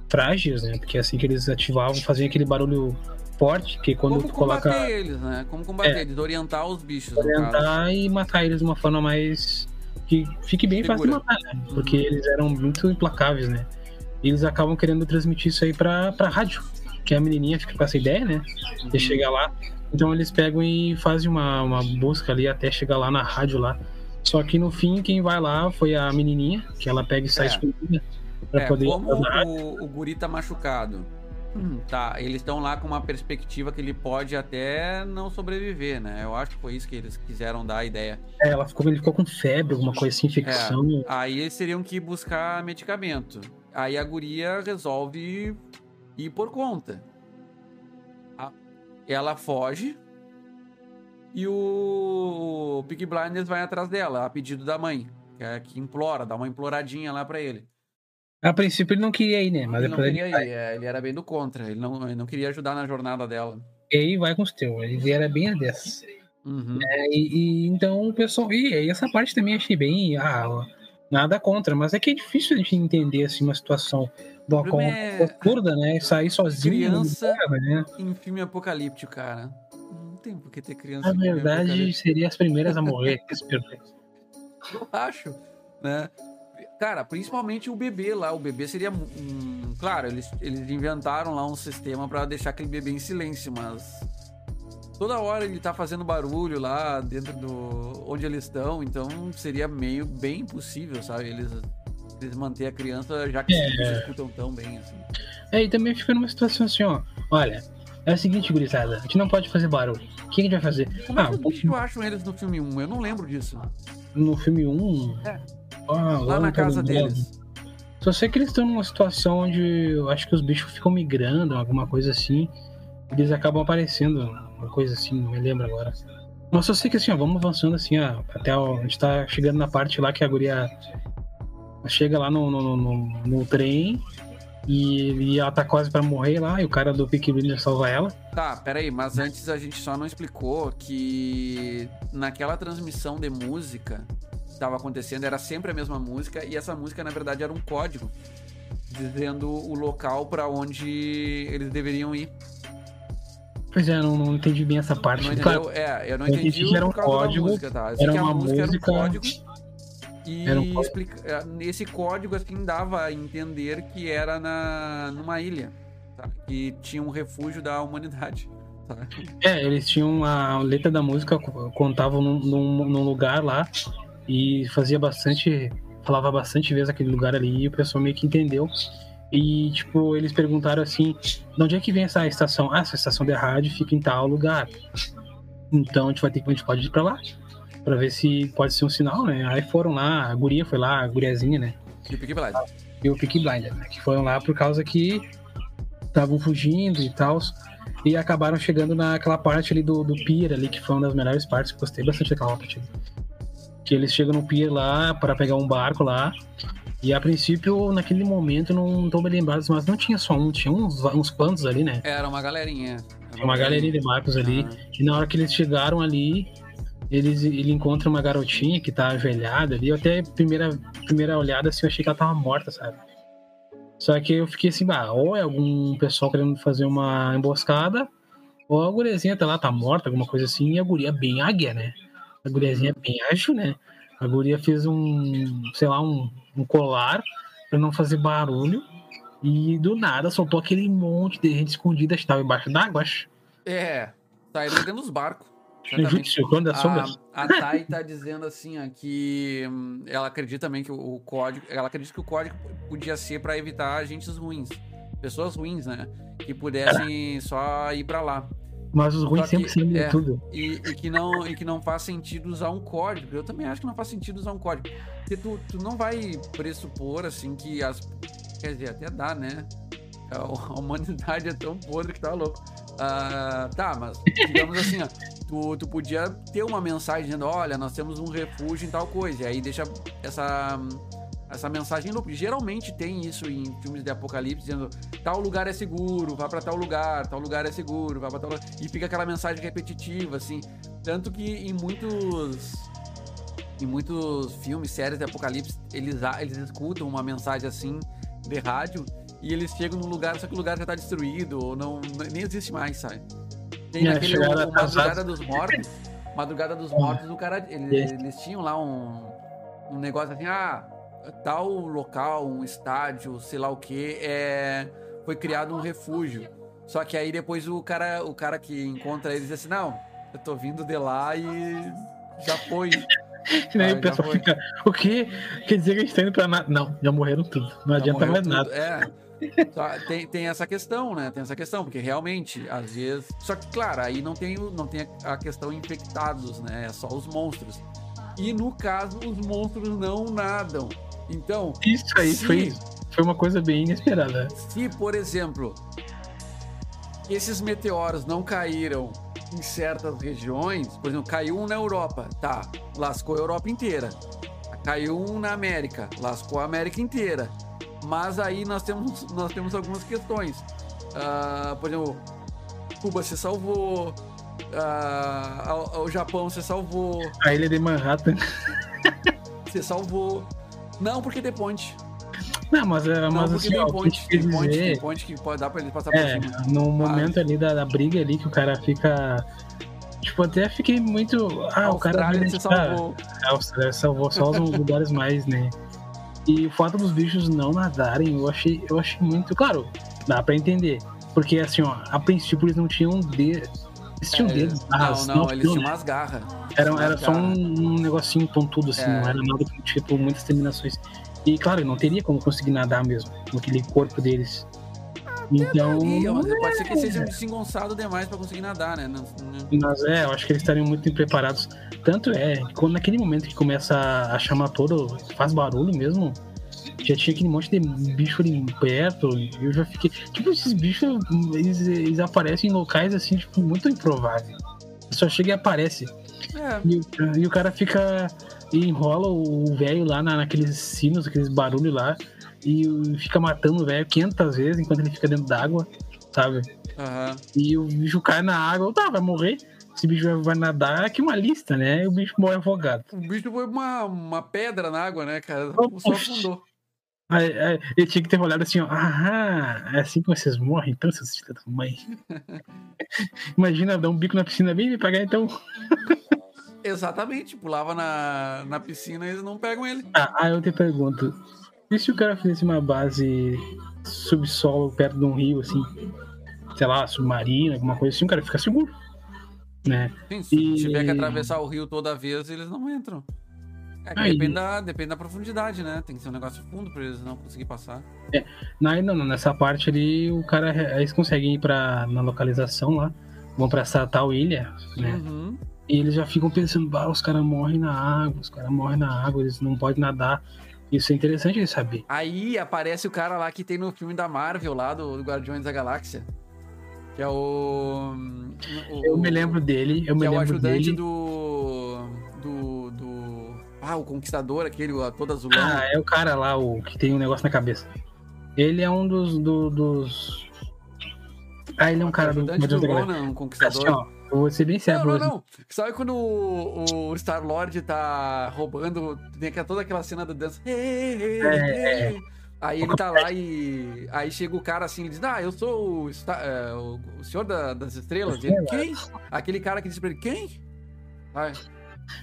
frágeis, né? Porque é assim que eles ativavam, faziam aquele barulho forte, que quando como tu combater coloca. eles, né? Como combater É. eles, orientar os bichos, orientar e matar eles de uma forma mais. Que fique bem fácil de matar, né? Porque Uhum. eles eram muito implacáveis, né? E eles acabam querendo transmitir isso aí pra, pra rádio. Que a menininha fica com essa ideia, né? Uhum. de chegar lá. Então eles pegam e fazem uma, uma busca ali até chegar lá na rádio lá. Só que no fim, quem vai lá foi a menininha, que ela pega e sai É. escondida pra É, poder como o, o guri tá machucado. Hum, tá, eles estão lá com uma perspectiva que ele pode até não sobreviver, né? Eu acho que foi isso que eles quiseram dar a ideia. É, ela ficou, ele ficou com febre, alguma coisa assim, infecção. Aí eles teriam que buscar medicamento. Aí a guria resolve ir por conta. Ela foge e o Pig Blinders vai atrás dela, a pedido da mãe, que, é, que implora, dá uma imploradinha lá pra ele. A princípio ele não queria ir, né? Mas ele não depois queria ele ir, é, ele era bem do contra, ele não, ele não queria ajudar na jornada dela. E aí vai com os teus. Ele era bem a dessas. Uhum. É, e, e então o pessoal. E, aí essa parte também achei bem. Ah, nada contra, mas é que é difícil a gente entender assim uma situação do problema é- absurda, né? Sair sozinho. Criança- né? Em filme apocalíptico, cara. Não tem por que ter criança Na verdade, seria as primeiras a morrer. Eu acho, né? Cara, principalmente o bebê lá. O bebê seria. Um... Claro, eles, eles inventaram lá um sistema pra deixar aquele bebê em silêncio, mas. Toda hora ele tá fazendo barulho lá dentro do. onde eles estão, então seria meio bem impossível, sabe? Eles, eles manter a criança, já que É. eles escutam tão bem assim. É, e também fica numa situação assim, ó. Olha, é o seguinte, gurizada, a gente não pode fazer barulho. O que a gente vai fazer? Como é Ah, que os bichos acham eles no filme 1? Eu não lembro disso. no filme 1. É. Ah, Lá na casa deles. Só sei que eles estão numa situação onde eu acho que os bichos ficam migrando, alguma coisa assim. Eles acabam aparecendo, uma coisa assim, não me lembro agora. Mas só sei que assim, ó, vamos avançando assim, ó, até ó, a gente tá chegando na parte lá que a guria chega lá no, no, no, no trem e, e ela tá quase pra morrer lá, e o cara do Peaky Blinders salva ela. Tá, peraí, mas antes a gente só não explicou que naquela transmissão de música estava acontecendo era sempre a mesma música e essa música na verdade era um código dizendo o local pra onde eles deveriam ir. Pois é, não, não entendi bem essa parte. Não Claro? É, eu não eu entendi entendi que era um código, música, tá? Era uma música, era um música- código e Era um código. explica- é, esse código assim dava a entender que era na numa ilha, tá? Que tinha um refúgio da humanidade, tá? É, eles tinham a letra da música, contavam num, num, num lugar lá e fazia bastante. Falava bastante vezes aquele lugar ali e o pessoal meio que entendeu. E, tipo, eles perguntaram assim: de onde é que vem essa estação? Ah, essa estação de rádio fica em tal lugar. Então a gente vai ter que a gente pode ir pra lá. Pra ver se pode ser um sinal, né? Aí foram lá, a guria foi lá, a guriazinha, né? E o Peaky Blinders. e o Peaky Blinder, né? Que foram lá por causa que estavam fugindo e tal. E acabaram chegando naquela parte ali do, do pier ali, que foi uma das melhores partes, gostei bastante daquela parte ali. Que eles chegam no pier lá para pegar um barco lá. E a princípio, naquele momento, não tô bem lembrado, mas não tinha só um, tinha uns, uns quantos ali, né? Era uma galerinha. Tinha uma galeria de barcos ali. Ah, E na hora que eles chegaram ali, eles, ele encontra uma garotinha que tá ajoelhada ali. Eu até, primeira, primeira olhada, assim, eu achei que ela tava morta, sabe? Só que eu fiquei assim, bah, ou é algum pessoal querendo fazer uma emboscada, ou a guriazinha tá lá, tá morta, alguma coisa assim, e a guria é bem águia, né? A guriazinha é bem ágil, né? A guria fez um, sei lá, um, um colar pra não fazer barulho. E do nada soltou aquele monte de gente escondida, estava embaixo d'água, acho. É, saíram dentro dos barcos. Jutsu, quando das sombras. A, a Thay tá dizendo assim, ó, que hum, ela acredita também que o, o código. Ela acredita que o código podia ser pra evitar agentes ruins. pessoas ruins, né? Que pudessem só ir pra lá. Mas os ruins sempre sabem é. tudo. E, e que não, e que não faz sentido usar um código. Eu também acho que não faz sentido usar um código. Porque tu, tu não vai pressupor, assim, que as. Quer dizer, até dá, né? A humanidade é tão podre que tá louco. Ah, tá, mas digamos assim, ó, tu, tu podia ter uma mensagem dizendo, olha, nós temos um refúgio em tal coisa. E aí deixa essa, essa mensagem em loop. Geralmente tem isso em filmes de apocalipse, dizendo tal lugar é seguro, vá pra tal lugar, tal lugar é seguro, vá pra tal lugar. E fica aquela mensagem repetitiva, assim. Tanto que em muitos. Em muitos filmes, séries de apocalipse, eles, eles escutam uma mensagem assim de rádio e eles chegam num lugar, só que o lugar já tá destruído, ou não, nem existe mais, sabe? Tem É, atrasados. Madrugada dos Mortos. Madrugada dos Mortos, o cara. Eles, eles tinham lá um, um negócio assim, ah, tal local, um estádio, sei lá o que, é, foi criado um refúgio. Só que aí depois o cara, o cara que encontra eles diz assim, não, eu tô vindo de lá e já foi. E aí Ah, o pessoal fica, o quê? Quer dizer que a gente tá indo pra nada? Não, já morreram tudo. Não Já adianta mais tudo. nada. É. Tem, tem essa questão, né? Tem essa questão, porque realmente, às vezes. Só que, claro, aí não tem, não tem a a questão infectados, né? É só os monstros. E no caso, os monstros não nadam. Então, Isso aí se- foi, foi uma coisa bem inesperada. Se, por exemplo, esses meteoros não caíram em certas regiões, por exemplo, caiu um na Europa, tá, lascou a Europa inteira. Caiu um na América, lascou a América inteira. Mas aí nós temos, nós temos algumas questões. Ah, por exemplo, Cuba se salvou, a- o Japão se salvou, A ilha de Manhattan. se salvou. Não, porque tem ponte. Não, mas, é- Não, mas porque assim, tem ó, ponte, tem ponte, dizer tem ponte que pode dar pra ele passar por É, cima. no momento ali da, da briga ali que o cara fica. Tipo, até fiquei muito. Ah, o cara se salvou. A Austrália salvou só os lugares mais, né? E o fato dos bichos não nadarem, eu achei, eu achei muito. Claro, dá pra entender. Porque assim, ó, a princípio eles não tinham dedos. Eles tinham É, dedos. não, garras, não, eles tinham, né? umas garras. Era, era só um, garras. negocinho pontudo, assim, É. não era nada com, tipo, muitas terminações. E claro, não teria como conseguir nadar mesmo, com aquele corpo deles. Então. Ih, mas pode ser que eles sejam desengonçados demais pra conseguir nadar, né? Não- não- Mas é, eu acho que eles estariam muito preparados. Tanto é, que quando naquele momento que começa a chamar todo, faz barulho mesmo, já tinha aquele monte de bicho ali perto, e eu já fiquei. Tipo, esses bichos, eles, eles aparecem em locais assim, tipo, muito improváveis. Só chega e aparece. É, E, o- e o cara fica. E enrola o velho lá na, naqueles sinos, aqueles barulhos lá, e fica matando o velho 500 vezes enquanto ele fica dentro d'água, sabe? aham. E o bicho cai na água, tá, vai morrer. Esse bicho vai- nadar, aqui uma lista, né? E o bicho morre afogado. O bicho foi uma, uma pedra na água, né, cara? Só afundou. Aí, aí, ele tinha que ter olhado assim, ó. Ah, é assim que vocês morrem, então, seus filhos da mãe. Imagina dar um bico na piscina bem e me pagar, então. Exatamente, pulava na, na piscina e eles não pegam ele. Ah, aí eu te pergunto: e se o cara fizesse uma base subsolo perto de um rio, assim, sei lá, submarino, alguma coisa assim, o cara fica seguro, né? Sim, se E- tiver que atravessar o rio toda vez, eles não entram. É que Aí- depende, da, depende da profundidade, né? Tem que ser um negócio fundo pra eles não conseguir passar. Não, não, não, nessa parte ali, o cara, eles conseguem ir pra, na localização lá, vão pra essa tal ilha, né? Uhum. E eles já ficam pensando, bah, os caras morrem na água, os caras morrem na água, eles não podem nadar. Isso é interessante de saber. Aí aparece o cara lá que tem no filme da Marvel lá, do, do Guardiões da Galáxia. Que é o. o- Eu me lembro dele, eu que me é o lembro ajudante dele. do. Do. Do. Ah, o Conquistador, aquele o todo azulão. Ah, é o cara lá, o que tem um negócio na cabeça. Ele é um dos. do- dos... Ah, ele é um cara do do Guardiões da Galáxia. Ronan, um Assim, Conquistador. ó, eu vou ser bem sério Não, não, não. Sabe quando o, o Star-Lord tá roubando, tem aquela- toda aquela cena da dança. É, hey. Aí ele tá lá e. Aí chega o cara assim e diz: Ah, eu sou o, Star- é, o, senhor da- das estrelas. Ele, quem? Aquele cara que disse pra ele: Quem? Ai,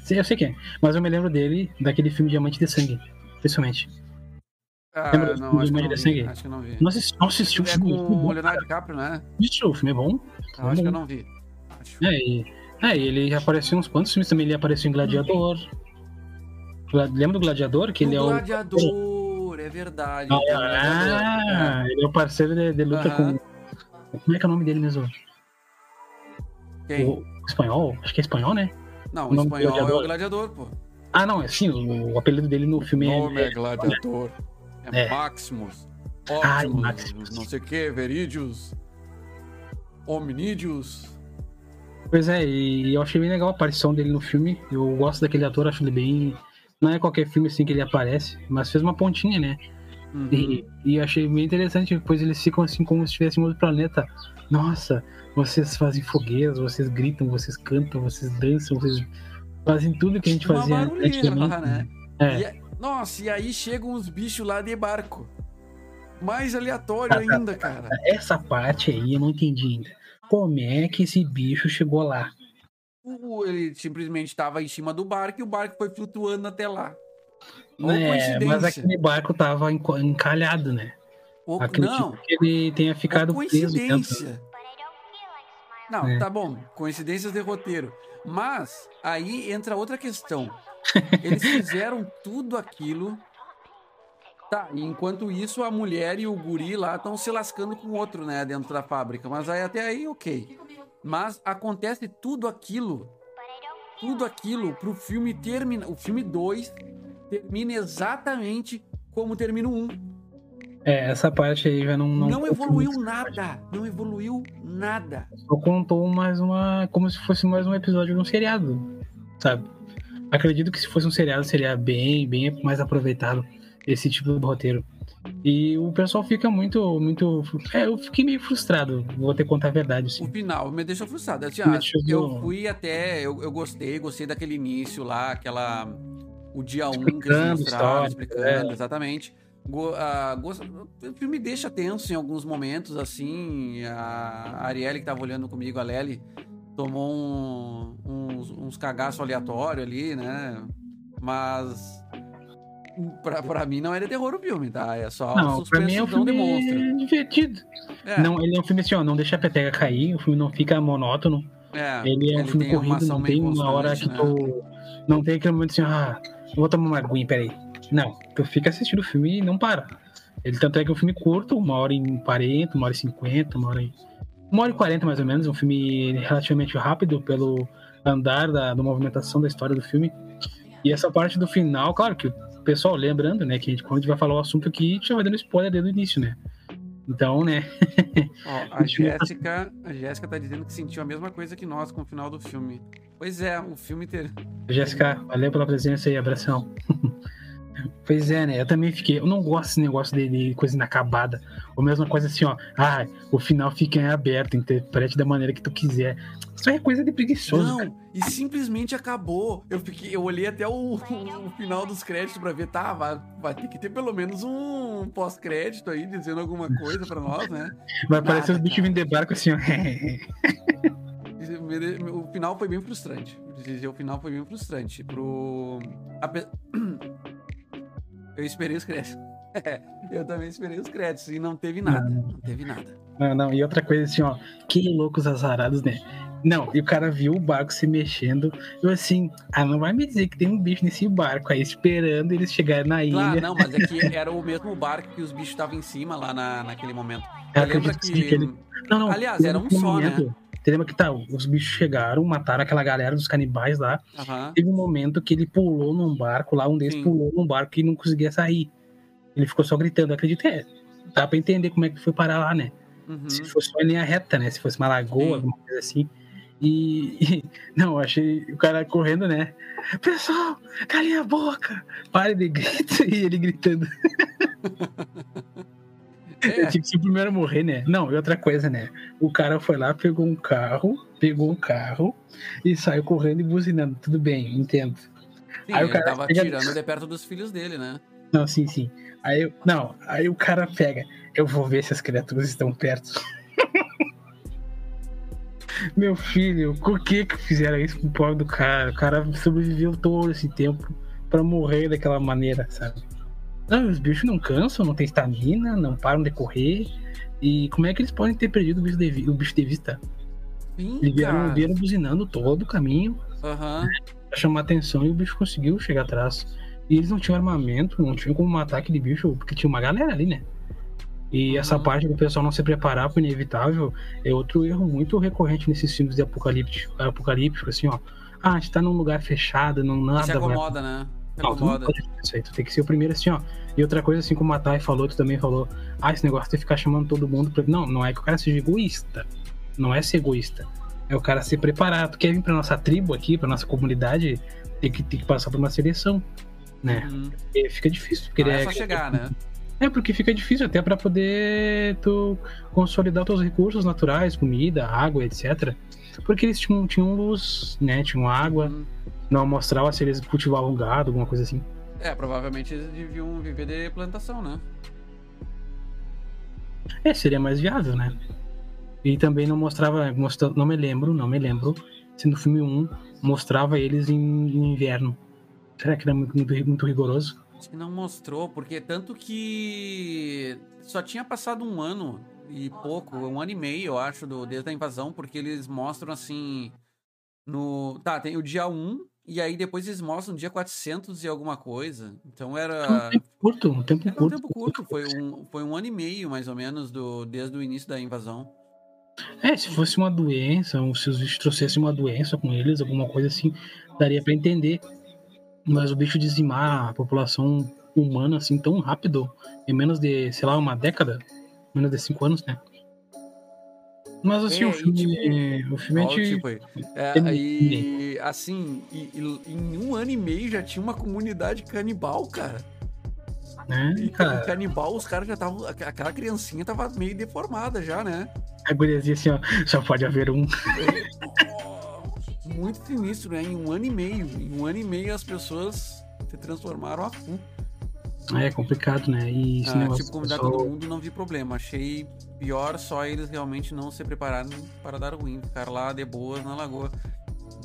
Sim, eu sei quem é. Mas eu me lembro dele daquele filme Diamante de Sangue. Principalmente. ah, Lembra não, acho não de. Sangue? Acho que não vi. Não assisti, não assisti o É filme. com filme o bom, Leonardo. DiCaprio, né? Isso, o filme é bom. Eu acho que eu não vi. Acho. É, e, é, ele apareceu em uns quantos filmes também. Ele apareceu em Gladiador. Gla- Lembra do Gladiador? Que ele é o. Gladiador, é verdade. Ah, ah, ele é o parceiro de, de luta Aham. com. Como é que é o nome dele mesmo? É. Quem? O espanhol? Acho que é espanhol, né? Não, o o espanhol é o gladiador. gladiador, pô. Ah, não, é sim, o, o apelido dele no filme O nome é. é gladiador. É, É. Maximus. Ai, Optimus. Maximus. Não sei o que, Veridius. Hominídeos. Pois é, e eu achei bem legal a aparição dele no filme. Eu gosto daquele ator, acho ele bem. Não é qualquer filme assim que ele aparece, mas fez uma pontinha, né? Uhum. E, e achei bem interessante, pois eles ficam assim como se estivessem em outro planeta. Nossa, vocês fazem fogueiras, vocês gritam, vocês cantam, vocês dançam, vocês fazem tudo que a gente Uma fazia antigamente. né? É. E a- Nossa, e aí chegam uns bichos lá de barco. Mais aleatório ainda, cara. Essa parte aí eu não entendi ainda. Como é que esse bicho chegou lá? Ele simplesmente estava em cima do barco e o barco foi flutuando até lá. Ou É, mas coincidência. aquele barco tava encalhado, né? Ou- Acredito Não, que ele tenha ficado preso dentro. Não, É. tá bom. Coincidências de roteiro. Mas aí entra outra questão. Eles fizeram tudo aquilo. Tá, e enquanto isso, a mulher e o guri lá estão se lascando com o outro, né, dentro da fábrica. Mas aí até aí, ok. Mas acontece tudo aquilo. Tudo aquilo pro filme terminar. O filme 2 termina exatamente como termina o 1. É, essa parte aí já não. Não, Não, evoluiu nada. Não evoluiu nada. Só contou mais uma. Como se fosse mais um episódio de um seriado, sabe? Acredito que se fosse um seriado seria bem, bem mais aproveitado esse tipo de roteiro. E o pessoal fica muito, muito. É, eu fiquei meio frustrado, vou ter que contar a verdade, O assim. final me deixou frustrado. Assim, Me ah, deixou- eu fui até. Eu, eu gostei, gostei daquele início lá, aquela. O dia 1 um que eles mostraram, história, explicando, é. exatamente. Go, o filme deixa tenso em alguns momentos, assim. A Arielle, que tava olhando comigo, a Lely, tomou um- uns, uns cagaços aleatórios ali, né? Mas. Pra, pra mim não é de terror o filme, tá? É só Não, pra mim é um filme divertido. É, Não, ele é um filme assim, ó, não deixa a peteca cair, o filme não fica monótono. é, Ele é um filme tem uma corrido, não tem uma hora que né? tu. Não tem aquele momento assim, ah, vou tomar uma aguinha, peraí. Não, tu fica assistindo o filme e não para. Ele tanto é que é um filme curto, uma hora e 40, uma hora e 50, uma hora e. Uma hora e 40 mais ou menos, um filme relativamente rápido pelo andar da, da movimentação da história do filme. E essa parte do final, claro que o pessoal, lembrando, né, que a gente, quando a gente vai falar o assunto aqui, a gente já vai dando spoiler desde o início, né? Então, né, Ó, a Jéssica, a Jéssica tá dizendo que sentiu a mesma coisa que nós com o final do filme. Pois é, o filme ter... Jéssica, valeu pela presença aí, abração. pois é, né? Eu também fiquei. Eu não gosto desse negócio de, de coisa inacabada. Ou mesma coisa assim, ó. Ah, o final fica em aberto, interprete da maneira que tu quiser. Isso é coisa de preguiçoso. cara. Não, e simplesmente acabou. Eu fiquei, eu olhei até o, o final dos créditos pra ver, tá, vai, vai ter que ter pelo menos um pós-crédito aí dizendo alguma coisa pra nós, né? Vai parecer os bichos cara. vindo de barco assim, ó. O final foi bem frustrante. O final foi bem frustrante. Pro. Eu esperei os créditos. eu também esperei os créditos e não teve nada. Não teve nada. Não, não, e outra coisa assim, ó. Que loucos azarados, né? Não, e o cara viu o barco se mexendo. Eu assim, ah, não vai me dizer que tem um bicho nesse barco aí esperando eles chegarem na ilha. Claro, não, mas é que era o mesmo barco que os bichos estavam em cima lá na, naquele momento. Eu lembra que que. ele- Não, não. Aliás, era um só, né? Você lembra que tá, os bichos chegaram, mataram aquela galera dos canibais lá. Aham. Teve um momento que ele pulou num barco lá, um deles Sim. pulou num barco e não conseguia sair. Ele ficou só gritando. Acredito é. Dá pra entender como é que foi parar lá, né? uhum. Se fosse uma linha reta, né? Se fosse uma lagoa, Sim. alguma coisa assim. E, e- não, eu achei o cara correndo, né? Pessoal, calem a boca! Pare de grito! E ele gritando. É, Tinha que ser o primeiro a morrer, né? Não, e outra coisa, né? O cara foi lá, pegou um carro, pegou um carro e saiu correndo e buzinando. Tudo bem, entendo. sim, aí o cara tava chega- tirando de perto dos filhos dele, né? Não, sim, sim. Aí, eu- não, aí o cara pega. Eu vou ver se as criaturas estão perto. Meu filho, por que que fizeram isso com o pobre do cara? O cara sobreviveu todo esse tempo pra morrer daquela maneira, sabe? Não, os bichos não cansam, não tem estamina, não param de correr. E como é que eles podem ter perdido o bicho de, o bicho de vista? Sim, Eles vieram, vieram buzinando todo o caminho Aham. pra chamar atenção e o bicho conseguiu chegar atrás. E eles não tinham armamento, não tinham como matar aquele bicho, porque tinha uma galera ali, né? E essa parte do pessoal não se preparar pro inevitável é outro erro muito recorrente nesses filmes de apocalíptico, apocalíptico assim, ó. Ah, a gente tá num lugar fechado, não nada se vai acomoda, né? Se não, tu não acomoda. fazer isso aí. Tu tem que ser o primeiro assim, ó. E outra coisa, assim como a Thay falou, tu também falou, ah, esse negócio de ficar chamando todo mundo. Pra... Não, não é que o cara seja egoísta. Não é ser egoísta. É o cara se preparar. Tu quer vir pra nossa tribo aqui, pra nossa comunidade, tem que, tem que passar por uma seleção. Né? Uhum. E fica difícil. Porque Não é é- só chegar, né? É, porque fica difícil até pra poder tu consolidar os teus recursos naturais, comida, água, etc. Porque eles tinham, tinham luz, né? Tinham água. Uhum. Não mostrava se eles cultivavam gado, alguma coisa assim. É, provavelmente eles deviam viver de plantação, né? É, seria mais viável, né? E também não mostrava, mostra, não me lembro, não me lembro, se no filme 1 mostrava eles em, em inverno. Será que era muito, muito, muito rigoroso? Acho que não mostrou, porque tanto que só tinha passado um ano e pouco, um ano e meio, eu acho, do, desde a invasão, porque eles mostram assim. No. Tá, tem o dia 1, e aí depois eles mostram dia 400 e alguma coisa. Então era. Um tempo curto, um tempo Era um curto. tempo curto, foi um, foi um ano e meio, mais ou menos, do, desde o início da invasão. É, se fosse uma doença, ou se os bichos trouxessem uma doença com eles, alguma coisa assim, daria pra entender. Mas o bicho dizimar a população humana assim tão rápido, em menos de, sei lá, uma década, menos de cinco anos, né? Mas assim, É, o filme. o filme gente. tipo. É, Tem- e assim, e- e- em um ano e meio já tinha uma comunidade canibal, cara. Né, E cara, canibal, os caras já estavam. Aquela criancinha tava meio deformada já, né? a guriazinha assim, ó, só pode haver um. Muito sinistro, né? Em um ano e meio. Em um ano e meio as pessoas se transformaram a full. É complicado, né? E esse Ah, negócio. tipo, convidar pessoal- todo mundo não vi problema. Achei pior só eles realmente não se prepararem para dar ruim. Ficar lá de boas na lagoa.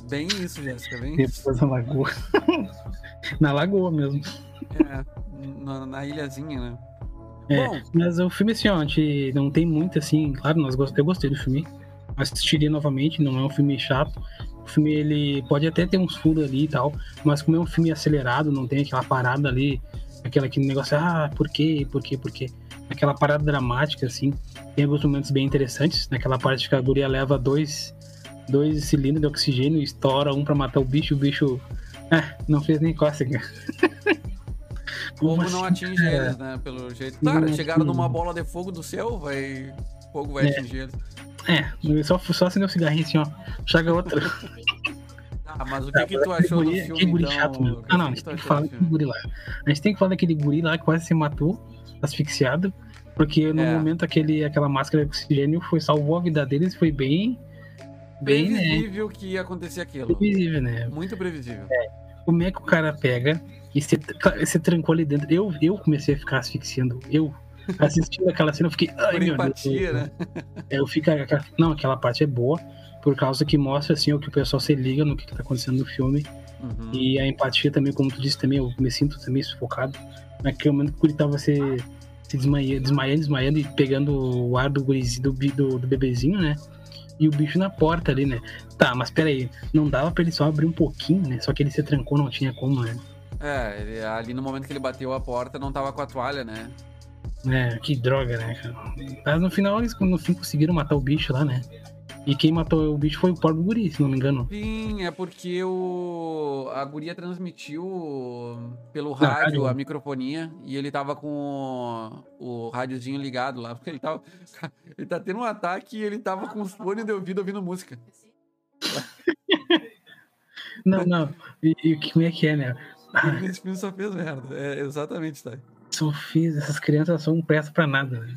Bem isso, Jéssica, bem isso. Depois na lagoa. na lagoa mesmo. É, na, na ilhazinha, né? É, Bom, Mas o filme, assim, ó, a gente não tem muito, assim, claro, nós eu gostei do filme. Assistiria novamente, não é um filme chato. O filme, ele pode até ter uns furos ali e tal, mas como é um filme acelerado, não tem aquela parada ali, aquela aquele negócio, ah, por quê, por quê, por quê? Aquela parada dramática, assim, tem alguns momentos bem interessantes, naquela parte que a guria leva dois, dois cilindros de oxigênio e estoura um pra matar o bicho, o bicho, ah, não fez nem cócega. como Como não assim, atinge cara? eles, né? Pelo jeito. Não Tá, chegaram atinge. numa bola de fogo do céu, vai. Fogo vai É. atingir eles. É, só, só acender um cigarrinho assim, ó, chaga outra. Ah, mas o que, que tu achou do Guri- filme, que guri então? chato, meu. Ah, não, a gente tem que achou falar do daquele filme? guri lá. A gente tem que falar daquele guri lá que quase se matou, asfixiado, porque no É. momento aquele, aquela máscara de oxigênio foi, salvou a vida deles, foi bem. Bem, né? Previsível que ia acontecer aquilo. Previsível, né? Muito previsível. Como é que o cara pega e se, se trancou ali dentro? Eu, eu comecei a ficar asfixiando. Eu, assistindo aquela cena, eu fiquei. Ai, Por meu empatia, Deus. né? Eu fico, não, aquela parte é boa, por causa que mostra assim, o que o pessoal se liga no que, que tá acontecendo no filme. Uhum. E a empatia também, como tu disse também, eu me sinto também sufocado. Naquele momento que o guri tava se, se desmaia- desmaiando, desmaiando e pegando o ar do gurizinho, do, do, do bebezinho, né? E o bicho na porta ali, né? Tá, mas peraí, não dava pra ele só abrir um pouquinho, né? Só que ele se trancou, não tinha como, né? É, ele- ali no momento que ele bateu a porta, não tava com a toalha, né? É, que droga, né, cara? Mas no final eles no fim conseguiram matar o bicho lá, né? E quem matou o bicho foi o pobre guri, se não me engano. Sim, é porque o... a guria transmitiu pelo rádio rádio. a microfonia e ele tava com o, o rádiozinho ligado lá, porque ele tava. Ele tá tendo um ataque e ele tava com os fones de ouvido ouvindo música. Não, não. E, e como é que é, né? Nesse filme só fez merda. É, exatamente, tá? Só fiz, essas crianças são pressa pra nada, né?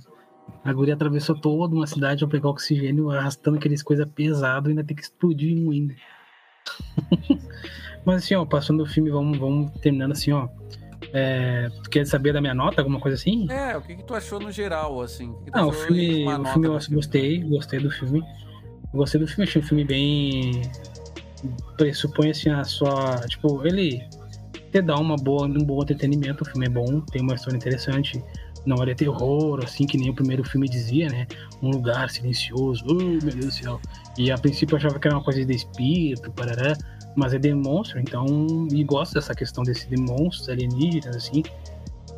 A guria atravessou toda uma cidade pra pegar oxigênio, arrastando aqueles coisa pesado, ainda tem que explodir um ainda. Mas assim, ó, passando o filme, vamos, vamos terminando assim, ó. É, tu quer saber da minha nota, alguma coisa assim? É, o que, que tu achou no geral, assim? O que que Não, o filme, o filme eu filme? gostei, gostei do filme. Gostei do filme, achei um filme bem. Pressupõe assim a sua. Tipo, ele te dá uma boa, um bom entretenimento, o filme é bom, tem uma história interessante. Não é terror, assim, que nem o primeiro filme dizia, né? Um lugar silencioso, oh, meu Deus do céu. E a princípio eu achava que era uma coisa de espírito, parará. mas é de monstro, então. E gosto dessa questão desse de monstros alienígenas, assim.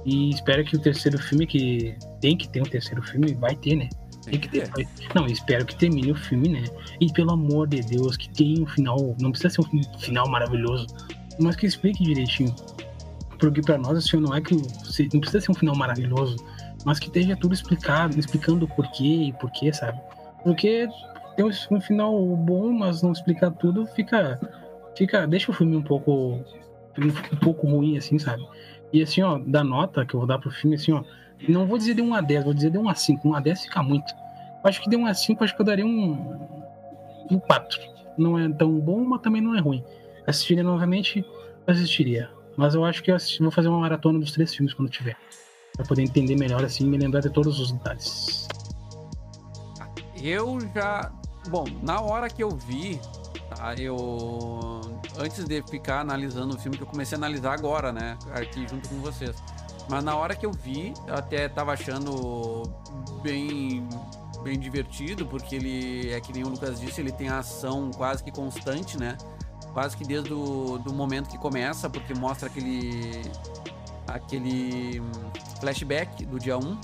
E espero que o terceiro filme, que tem que ter um terceiro filme, vai ter, né? Tem que ter. Não, espero que termine o filme, né? E pelo amor de Deus, que tenha um final. Não precisa ser um final maravilhoso, mas que explique direitinho. Porque pra nós, assim, não é que. Não precisa ser um final maravilhoso, mas que esteja tudo explicado, explicando o porquê e porquê, sabe? Porque tem um- final bom, mas não explicar tudo, fica. fica deixa o filme um pouco. um pouco ruim, assim, sabe? E assim, ó, da nota que eu vou dar pro filme, assim, ó. Não vou dizer de 1 a 10, vou dizer de 1 a 5. 1 a 10 fica muito. Acho que de 1 a 5, acho que eu daria um. Um 4. Não é tão bom, mas também não é ruim. Assistiria novamente, assistiria. Mas eu acho que eu assisti- vou fazer uma maratona dos três filmes quando tiver. Pra poder entender melhor, assim, e me lembrar de todos os detalhes. Eu já. Bom, na hora que eu vi, tá, eu. Antes de ficar analisando o filme, que eu comecei a analisar agora, né? Aqui junto com vocês. Mas na hora que eu vi, eu até tava achando bem. Bem divertido, porque ele é que nem o Lucas disse, ele tem ação quase que constante, né? Quase que desde o do momento que começa, porque mostra aquele. aquele hum, flashback do dia 1.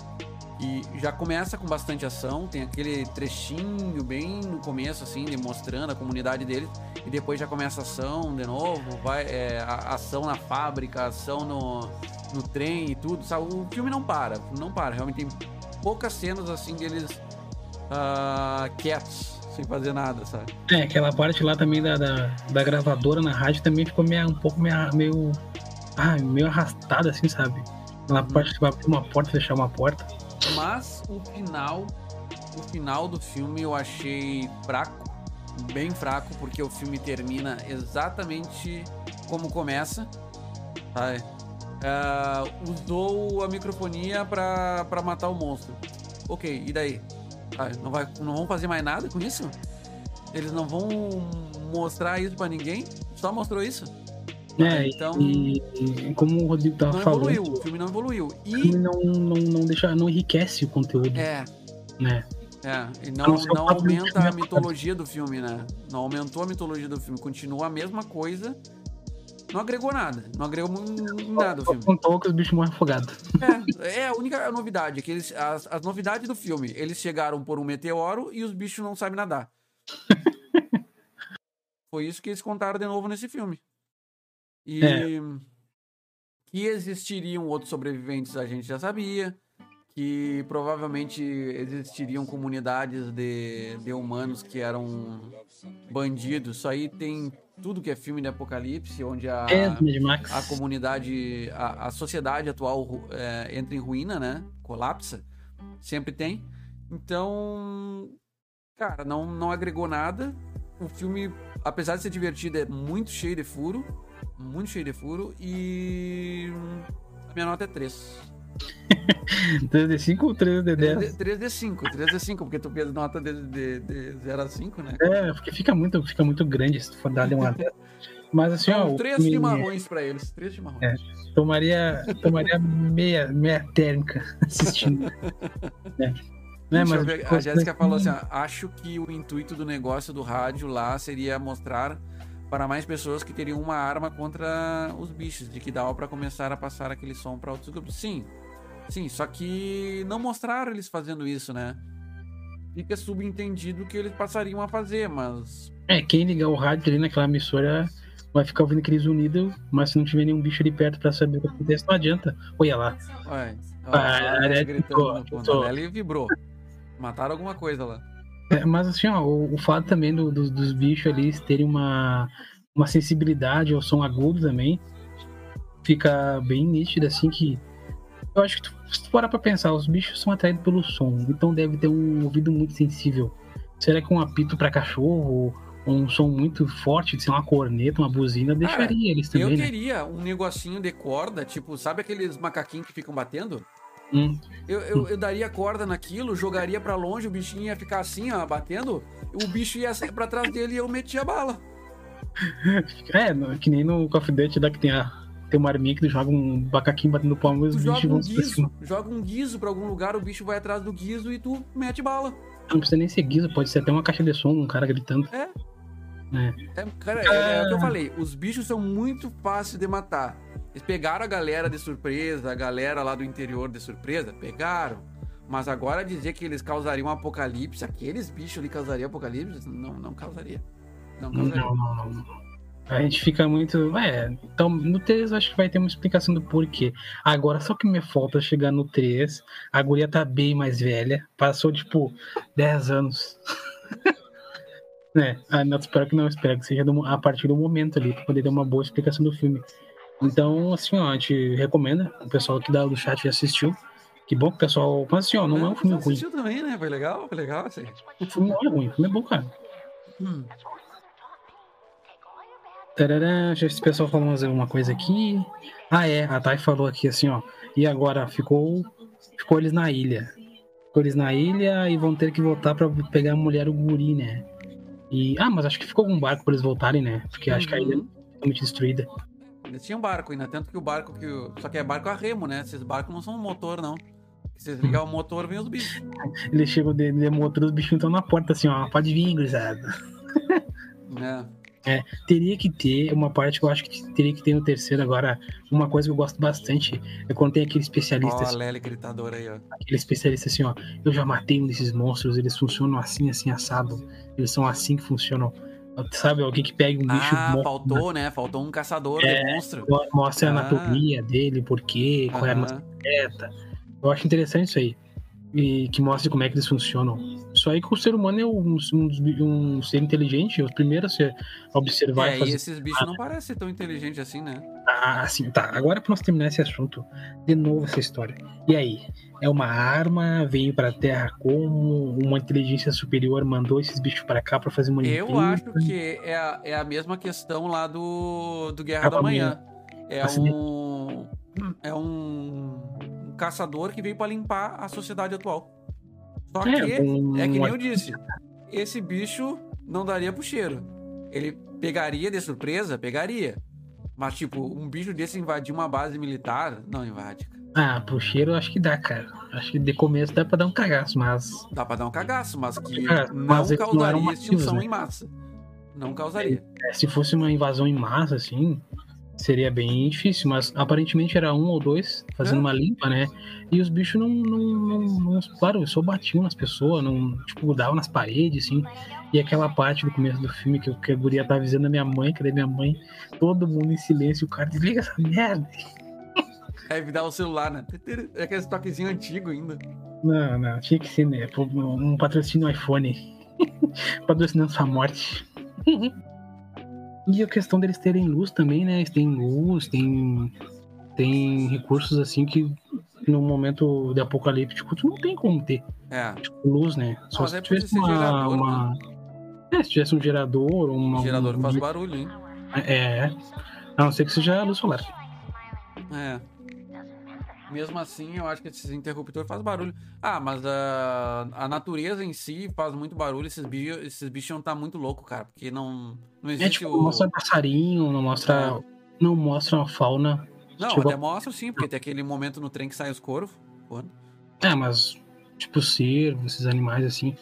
E já começa com bastante ação, tem aquele trechinho bem no começo, assim, demonstrando a comunidade deles, e depois já começa a ação de novo, vai é, ação na fábrica, ação no, no trem e tudo, sabe? O filme não para, não para, realmente tem poucas cenas assim deles ah, quietos, sem fazer nada, sabe? É, aquela parte lá também da, da, da gravadora na rádio também ficou meio, um pouco meio, meio, ah, meio arrastada, assim, sabe? Aquela parte que vai abrir uma porta, fechar uma porta. Mas o final, o final do filme eu achei fraco, bem fraco, porque o filme termina exatamente como começa. sabe? Ah, usou a microfonia pra matar o monstro. Ok, e daí? Ah, não, vai, não vão fazer mais nada com isso? Eles não vão mostrar isso pra ninguém? Só mostrou isso? É, então e, e como o Rodrigo tava não falando, evoluiu, o filme não evoluiu. o E filme não, não, não deixa, não enriquece o conteúdo, é, né? É, e não, não o aumenta a mitologia do filme, né? Não aumentou a mitologia do filme, continua a mesma coisa. Não agregou nada, não agregou nada o filme. Contou que os bichos morrem afogados. É, é a única novidade, que eles, as, as novidades do filme, eles chegaram por um meteoro e os bichos não sabem nadar. Foi isso que eles contaram de novo nesse filme. E É. que existiriam outros sobreviventes a gente já sabia. Que provavelmente existiriam comunidades de, de humanos que eram bandidos. Isso aí tem tudo que é filme de apocalipse, onde a, É, a comunidade, a, a sociedade atual é, entra em ruína, né? Colapsa. Sempre tem. Então, cara, não, não agregou nada. O filme, apesar de ser divertido, é muito cheio de furo. Muito cheio de furo. E. A minha nota é 3. 3D5 ou 3D10? 3D5, 3D5, porque tu fez nota de, de, de 0 a 5, né? É, porque fica muito, fica muito grande se tu for dar uma dessa. Mas assim, ó, São o três filme chimarrões pra eles. Três chimarrões. É. tomaria, tomaria meia, meia térmica assistindo. né? Né, mas, ver, a Jéssica falou assim: assim, ó, acho que o intuito do negócio do rádio lá seria mostrar para mais pessoas que teriam uma arma contra os bichos, de que dava para começar a passar aquele som para outros grupos. Sim, sim, só que não mostraram eles fazendo isso, né? Fica subentendido que eles passariam a fazer, mas. É, quem ligar o rádio ali naquela emissora vai ficar ouvindo aqueles unidos, mas se não tiver nenhum bicho ali perto pra saber o que acontece, não adianta. Olha lá. Ué, ó, Ah, a Nelly é, gritando tô- tô- A Nelly vibrou. Mataram alguma coisa lá. É, mas assim, ó, o, o fato também do- dos- dos bichos ali terem uma, uma sensibilidade ao som agudo também fica bem nítido, assim, que eu acho que tu, se tu parar pra pensar, os bichos são atraídos pelo som, então deve ter um ouvido muito sensível. Será que um apito pra cachorro ou um som muito forte, sei lá, uma corneta, uma buzina, deixaria eles também, eu né? queria um negocinho de corda, tipo, sabe aqueles macaquinhos que ficam batendo? Hum. Eu, eu, eu daria corda naquilo, jogaria pra longe, o bichinho ia ficar assim, ó, batendo, o bicho ia sair pra trás dele e eu metia a bala. É, que nem no Call of Duty lá que tem, a, tem uma arminha que tu joga um macaquinho batendo palma e os joga bichos um vão guiso, joga um guiso pra algum lugar, o bicho vai atrás do guiso e tu mete bala. Não precisa nem ser guiso, pode ser até uma caixa de som, um cara gritando. É, cara, é, é o que eu falei. Os bichos são muito fáceis de matar. Eles pegaram a galera de surpresa, a galera lá do interior de surpresa, pegaram. Mas agora dizer que eles causariam um apocalipse, aqueles bichos ali causariam apocalipse, não, não causaria. Não causaria. Não, não, não. A gente fica muito. É, então no 3 acho que vai ter uma explicação do porquê. Agora, só que me falta chegar no 3, a guria tá bem mais velha, passou tipo 10 anos. é, ah, não, espero que não, espero que seja do- a partir do momento ali, pra poder ter uma boa explicação do filme. Então, assim, ó, a gente recomenda, o pessoal aqui do chat já assistiu. Que bom que o pessoal. Mas assim, ó, não é um filme ruim. assistiu também, né? Foi legal, foi legal. Assim. O filme não é ruim, o filme é bom, cara. Hum. Tarará, deixa eu ver se o pessoal falou mais alguma coisa aqui. Ah, é, a Thay falou aqui assim, ó. E agora ficou, ficou eles na ilha. Ficou eles na ilha e vão ter que voltar pra pegar a mulher o guri, né? E, ah, mas acho que ficou algum barco pra eles voltarem, né? Porque acho que a ilha Uhum. é totalmente destruída. Eles tinham barco ainda, tanto que o barco que. o- Só que é barco a remo, né? Esses barcos não são motor, não. Se vocês ligar o motor, vem os bichos. Eles chegam de, de motor, os bichinhos estão na porta assim, ó. Pode vir, gurizada. É. Teria que ter uma parte que eu acho que teria que ter no terceiro agora. Uma coisa que eu gosto bastante é quando tem aquele especialista Ó, a assim, Lely gritadora aí, ó. aquele especialista assim, ó, eu já matei um desses monstros, eles funcionam assim, assim, assado. Eles são assim que funcionam. Sabe, alguém que pega um bicho Ah, mo- faltou, né? Faltou um caçador É. de monstro. mostra a Ah. anatomia dele, por quê, qual é a arma secreta. Eu acho interessante isso aí. E que mostre como é que eles funcionam. Isso aí que o ser humano é um, um, um ser inteligente, é o primeiro a se observar É, e e fazer. esses bichos não parecem ser tão inteligentes assim, né? Ah, assim, tá. Agora pra nós terminar esse assunto, de novo essa história. E aí? É uma arma, veio pra Terra como uma inteligência superior mandou esses bichos pra cá pra fazer uma Eu limpeza? acho que é a, é a mesma questão lá do, do Guerra da. Manhã. É Acidente. um. É um, um caçador que veio pra limpar a sociedade atual. Só que, É, um- é que nem eu disse, esse bicho não daria pro cheiro. Ele pegaria de surpresa? Pegaria. Mas, tipo, um bicho desse invadir uma base militar, não invade. Ah, pro cheiro eu acho que dá, cara. Acho que de começo dá pra dar um cagaço, mas. Dá pra dar um cagaço, mas que Cagaço, não mas não causaria eram massivos, extinção né? em massa. Não causaria. é, se fosse uma invasão em massa, assim, seria bem difícil, mas aparentemente era um ou dois fazendo É. uma limpa, né? E os bichos não, não, não, não- Claro, só batiam nas pessoas, não, tipo, mudavam nas paredes, assim. E aquela parte do começo do filme que, que a guria tá avisando a minha mãe, cadê minha mãe? Todo mundo em silêncio, o cara desliga essa merda. Aí me dá o celular, né? É aquele toquezinho antigo ainda. Não, não, tinha que ser, né? Um patrocínio iPhone. Patrocinando sua morte. e a questão deles terem luz também, né? Eles têm luz, tem, tem recursos assim que no momento de apocalíptico tu não tem como ter É, tipo, luz, né? Só mas se tivesse uma. gerador, né? uma... É, se tivesse um gerador, uma. o gerador um... faz barulho, hein? É. A não ser que seja luz solar. É. Mesmo assim, eu acho que esses interruptores fazem barulho. Ah, mas a, a natureza em si faz muito barulho. Esses bichos, esses bichos não tá muito louco, cara. Porque não, não É existe tipo, o. não mostra passarinho, não mostra. É. Não mostra a fauna. Não, tipo- até mostra sim, porque tem aquele momento no trem que sai os corvos. É, mas tipo cervo, esses animais assim.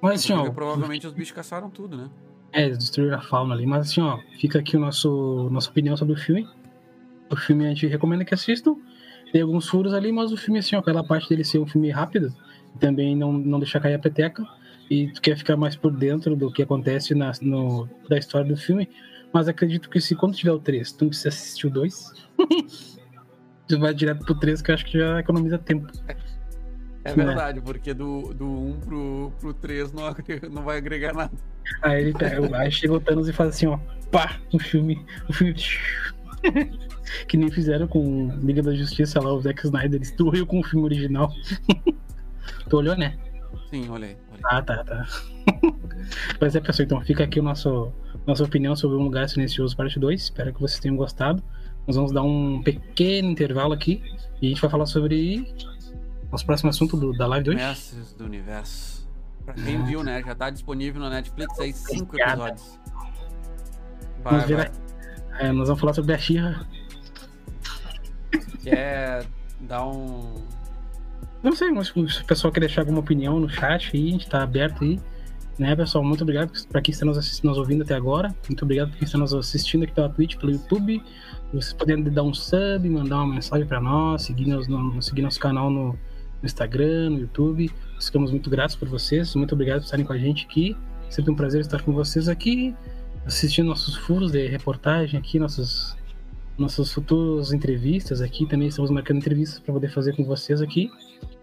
Mas assim, ó, provavelmente os bichos caçaram tudo, né? é, eles destruíram a fauna ali. Mas assim, ó, fica aqui o nosso nossa opinião sobre o filme. O filme a gente recomenda que assistam. Tem alguns furos ali, mas o filme, assim, ó, pela parte dele ser um filme rápido, também não, não deixar cair a peteca. E tu quer ficar mais por dentro do que acontece na, no, da história do filme. Mas acredito que se quando tiver o 3, tu não precisa assistir o 2. tu vai direto pro 3, que eu acho que já economiza tempo. É Né? verdade, porque do, do 1 pro, pro 3 não, não vai agregar nada. Aí ele pega, aí chega o Thanos e faz assim, ó, pá, o filme, o filme. que nem fizeram com Liga da Justiça lá, o Zack Snyder destruiu com o filme original. tu olhou, né? Sim. Olha aí. Ah, tá, tá. Mas é, pessoal, então fica aqui o nosso, nossa opinião sobre Um Lugar Silencioso, parte 2. Espero que vocês tenham gostado. Nós vamos dar um pequeno intervalo aqui e a gente vai falar sobre nosso próximo assunto do- da live de hoje. Mestres do Universo. Pra quem viu, né? Já tá disponível na Netflix aí cinco episódios. Vai, Vamos ver vai. É, nós vamos falar sobre a Xirra. Quer dar um. Não sei, mas se o pessoal quer deixar alguma opinião no chat aí, a gente tá aberto aí. Né, pessoal? Muito obrigado para quem está nos assistindo, nos ouvindo até agora. Muito obrigado para quem está nos assistindo aqui pela Twitch, pelo YouTube. Vocês podem dar um sub, mandar uma mensagem para nós, seguir, nos, no, seguir nosso canal no, no Instagram, no YouTube. Nós ficamos muito gratos por vocês. Muito obrigado por estarem com a gente aqui. Sempre um prazer estar com vocês aqui, assistindo nossos furos de reportagem aqui, nossos nossas futuras entrevistas aqui. Também estamos marcando entrevistas para poder fazer com vocês aqui.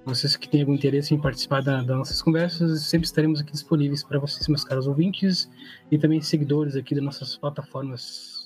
Vocês que têm algum interesse em participar da, das nossas conversas, sempre estaremos aqui disponíveis para vocês, meus caros ouvintes, e também seguidores aqui das nossas plataformas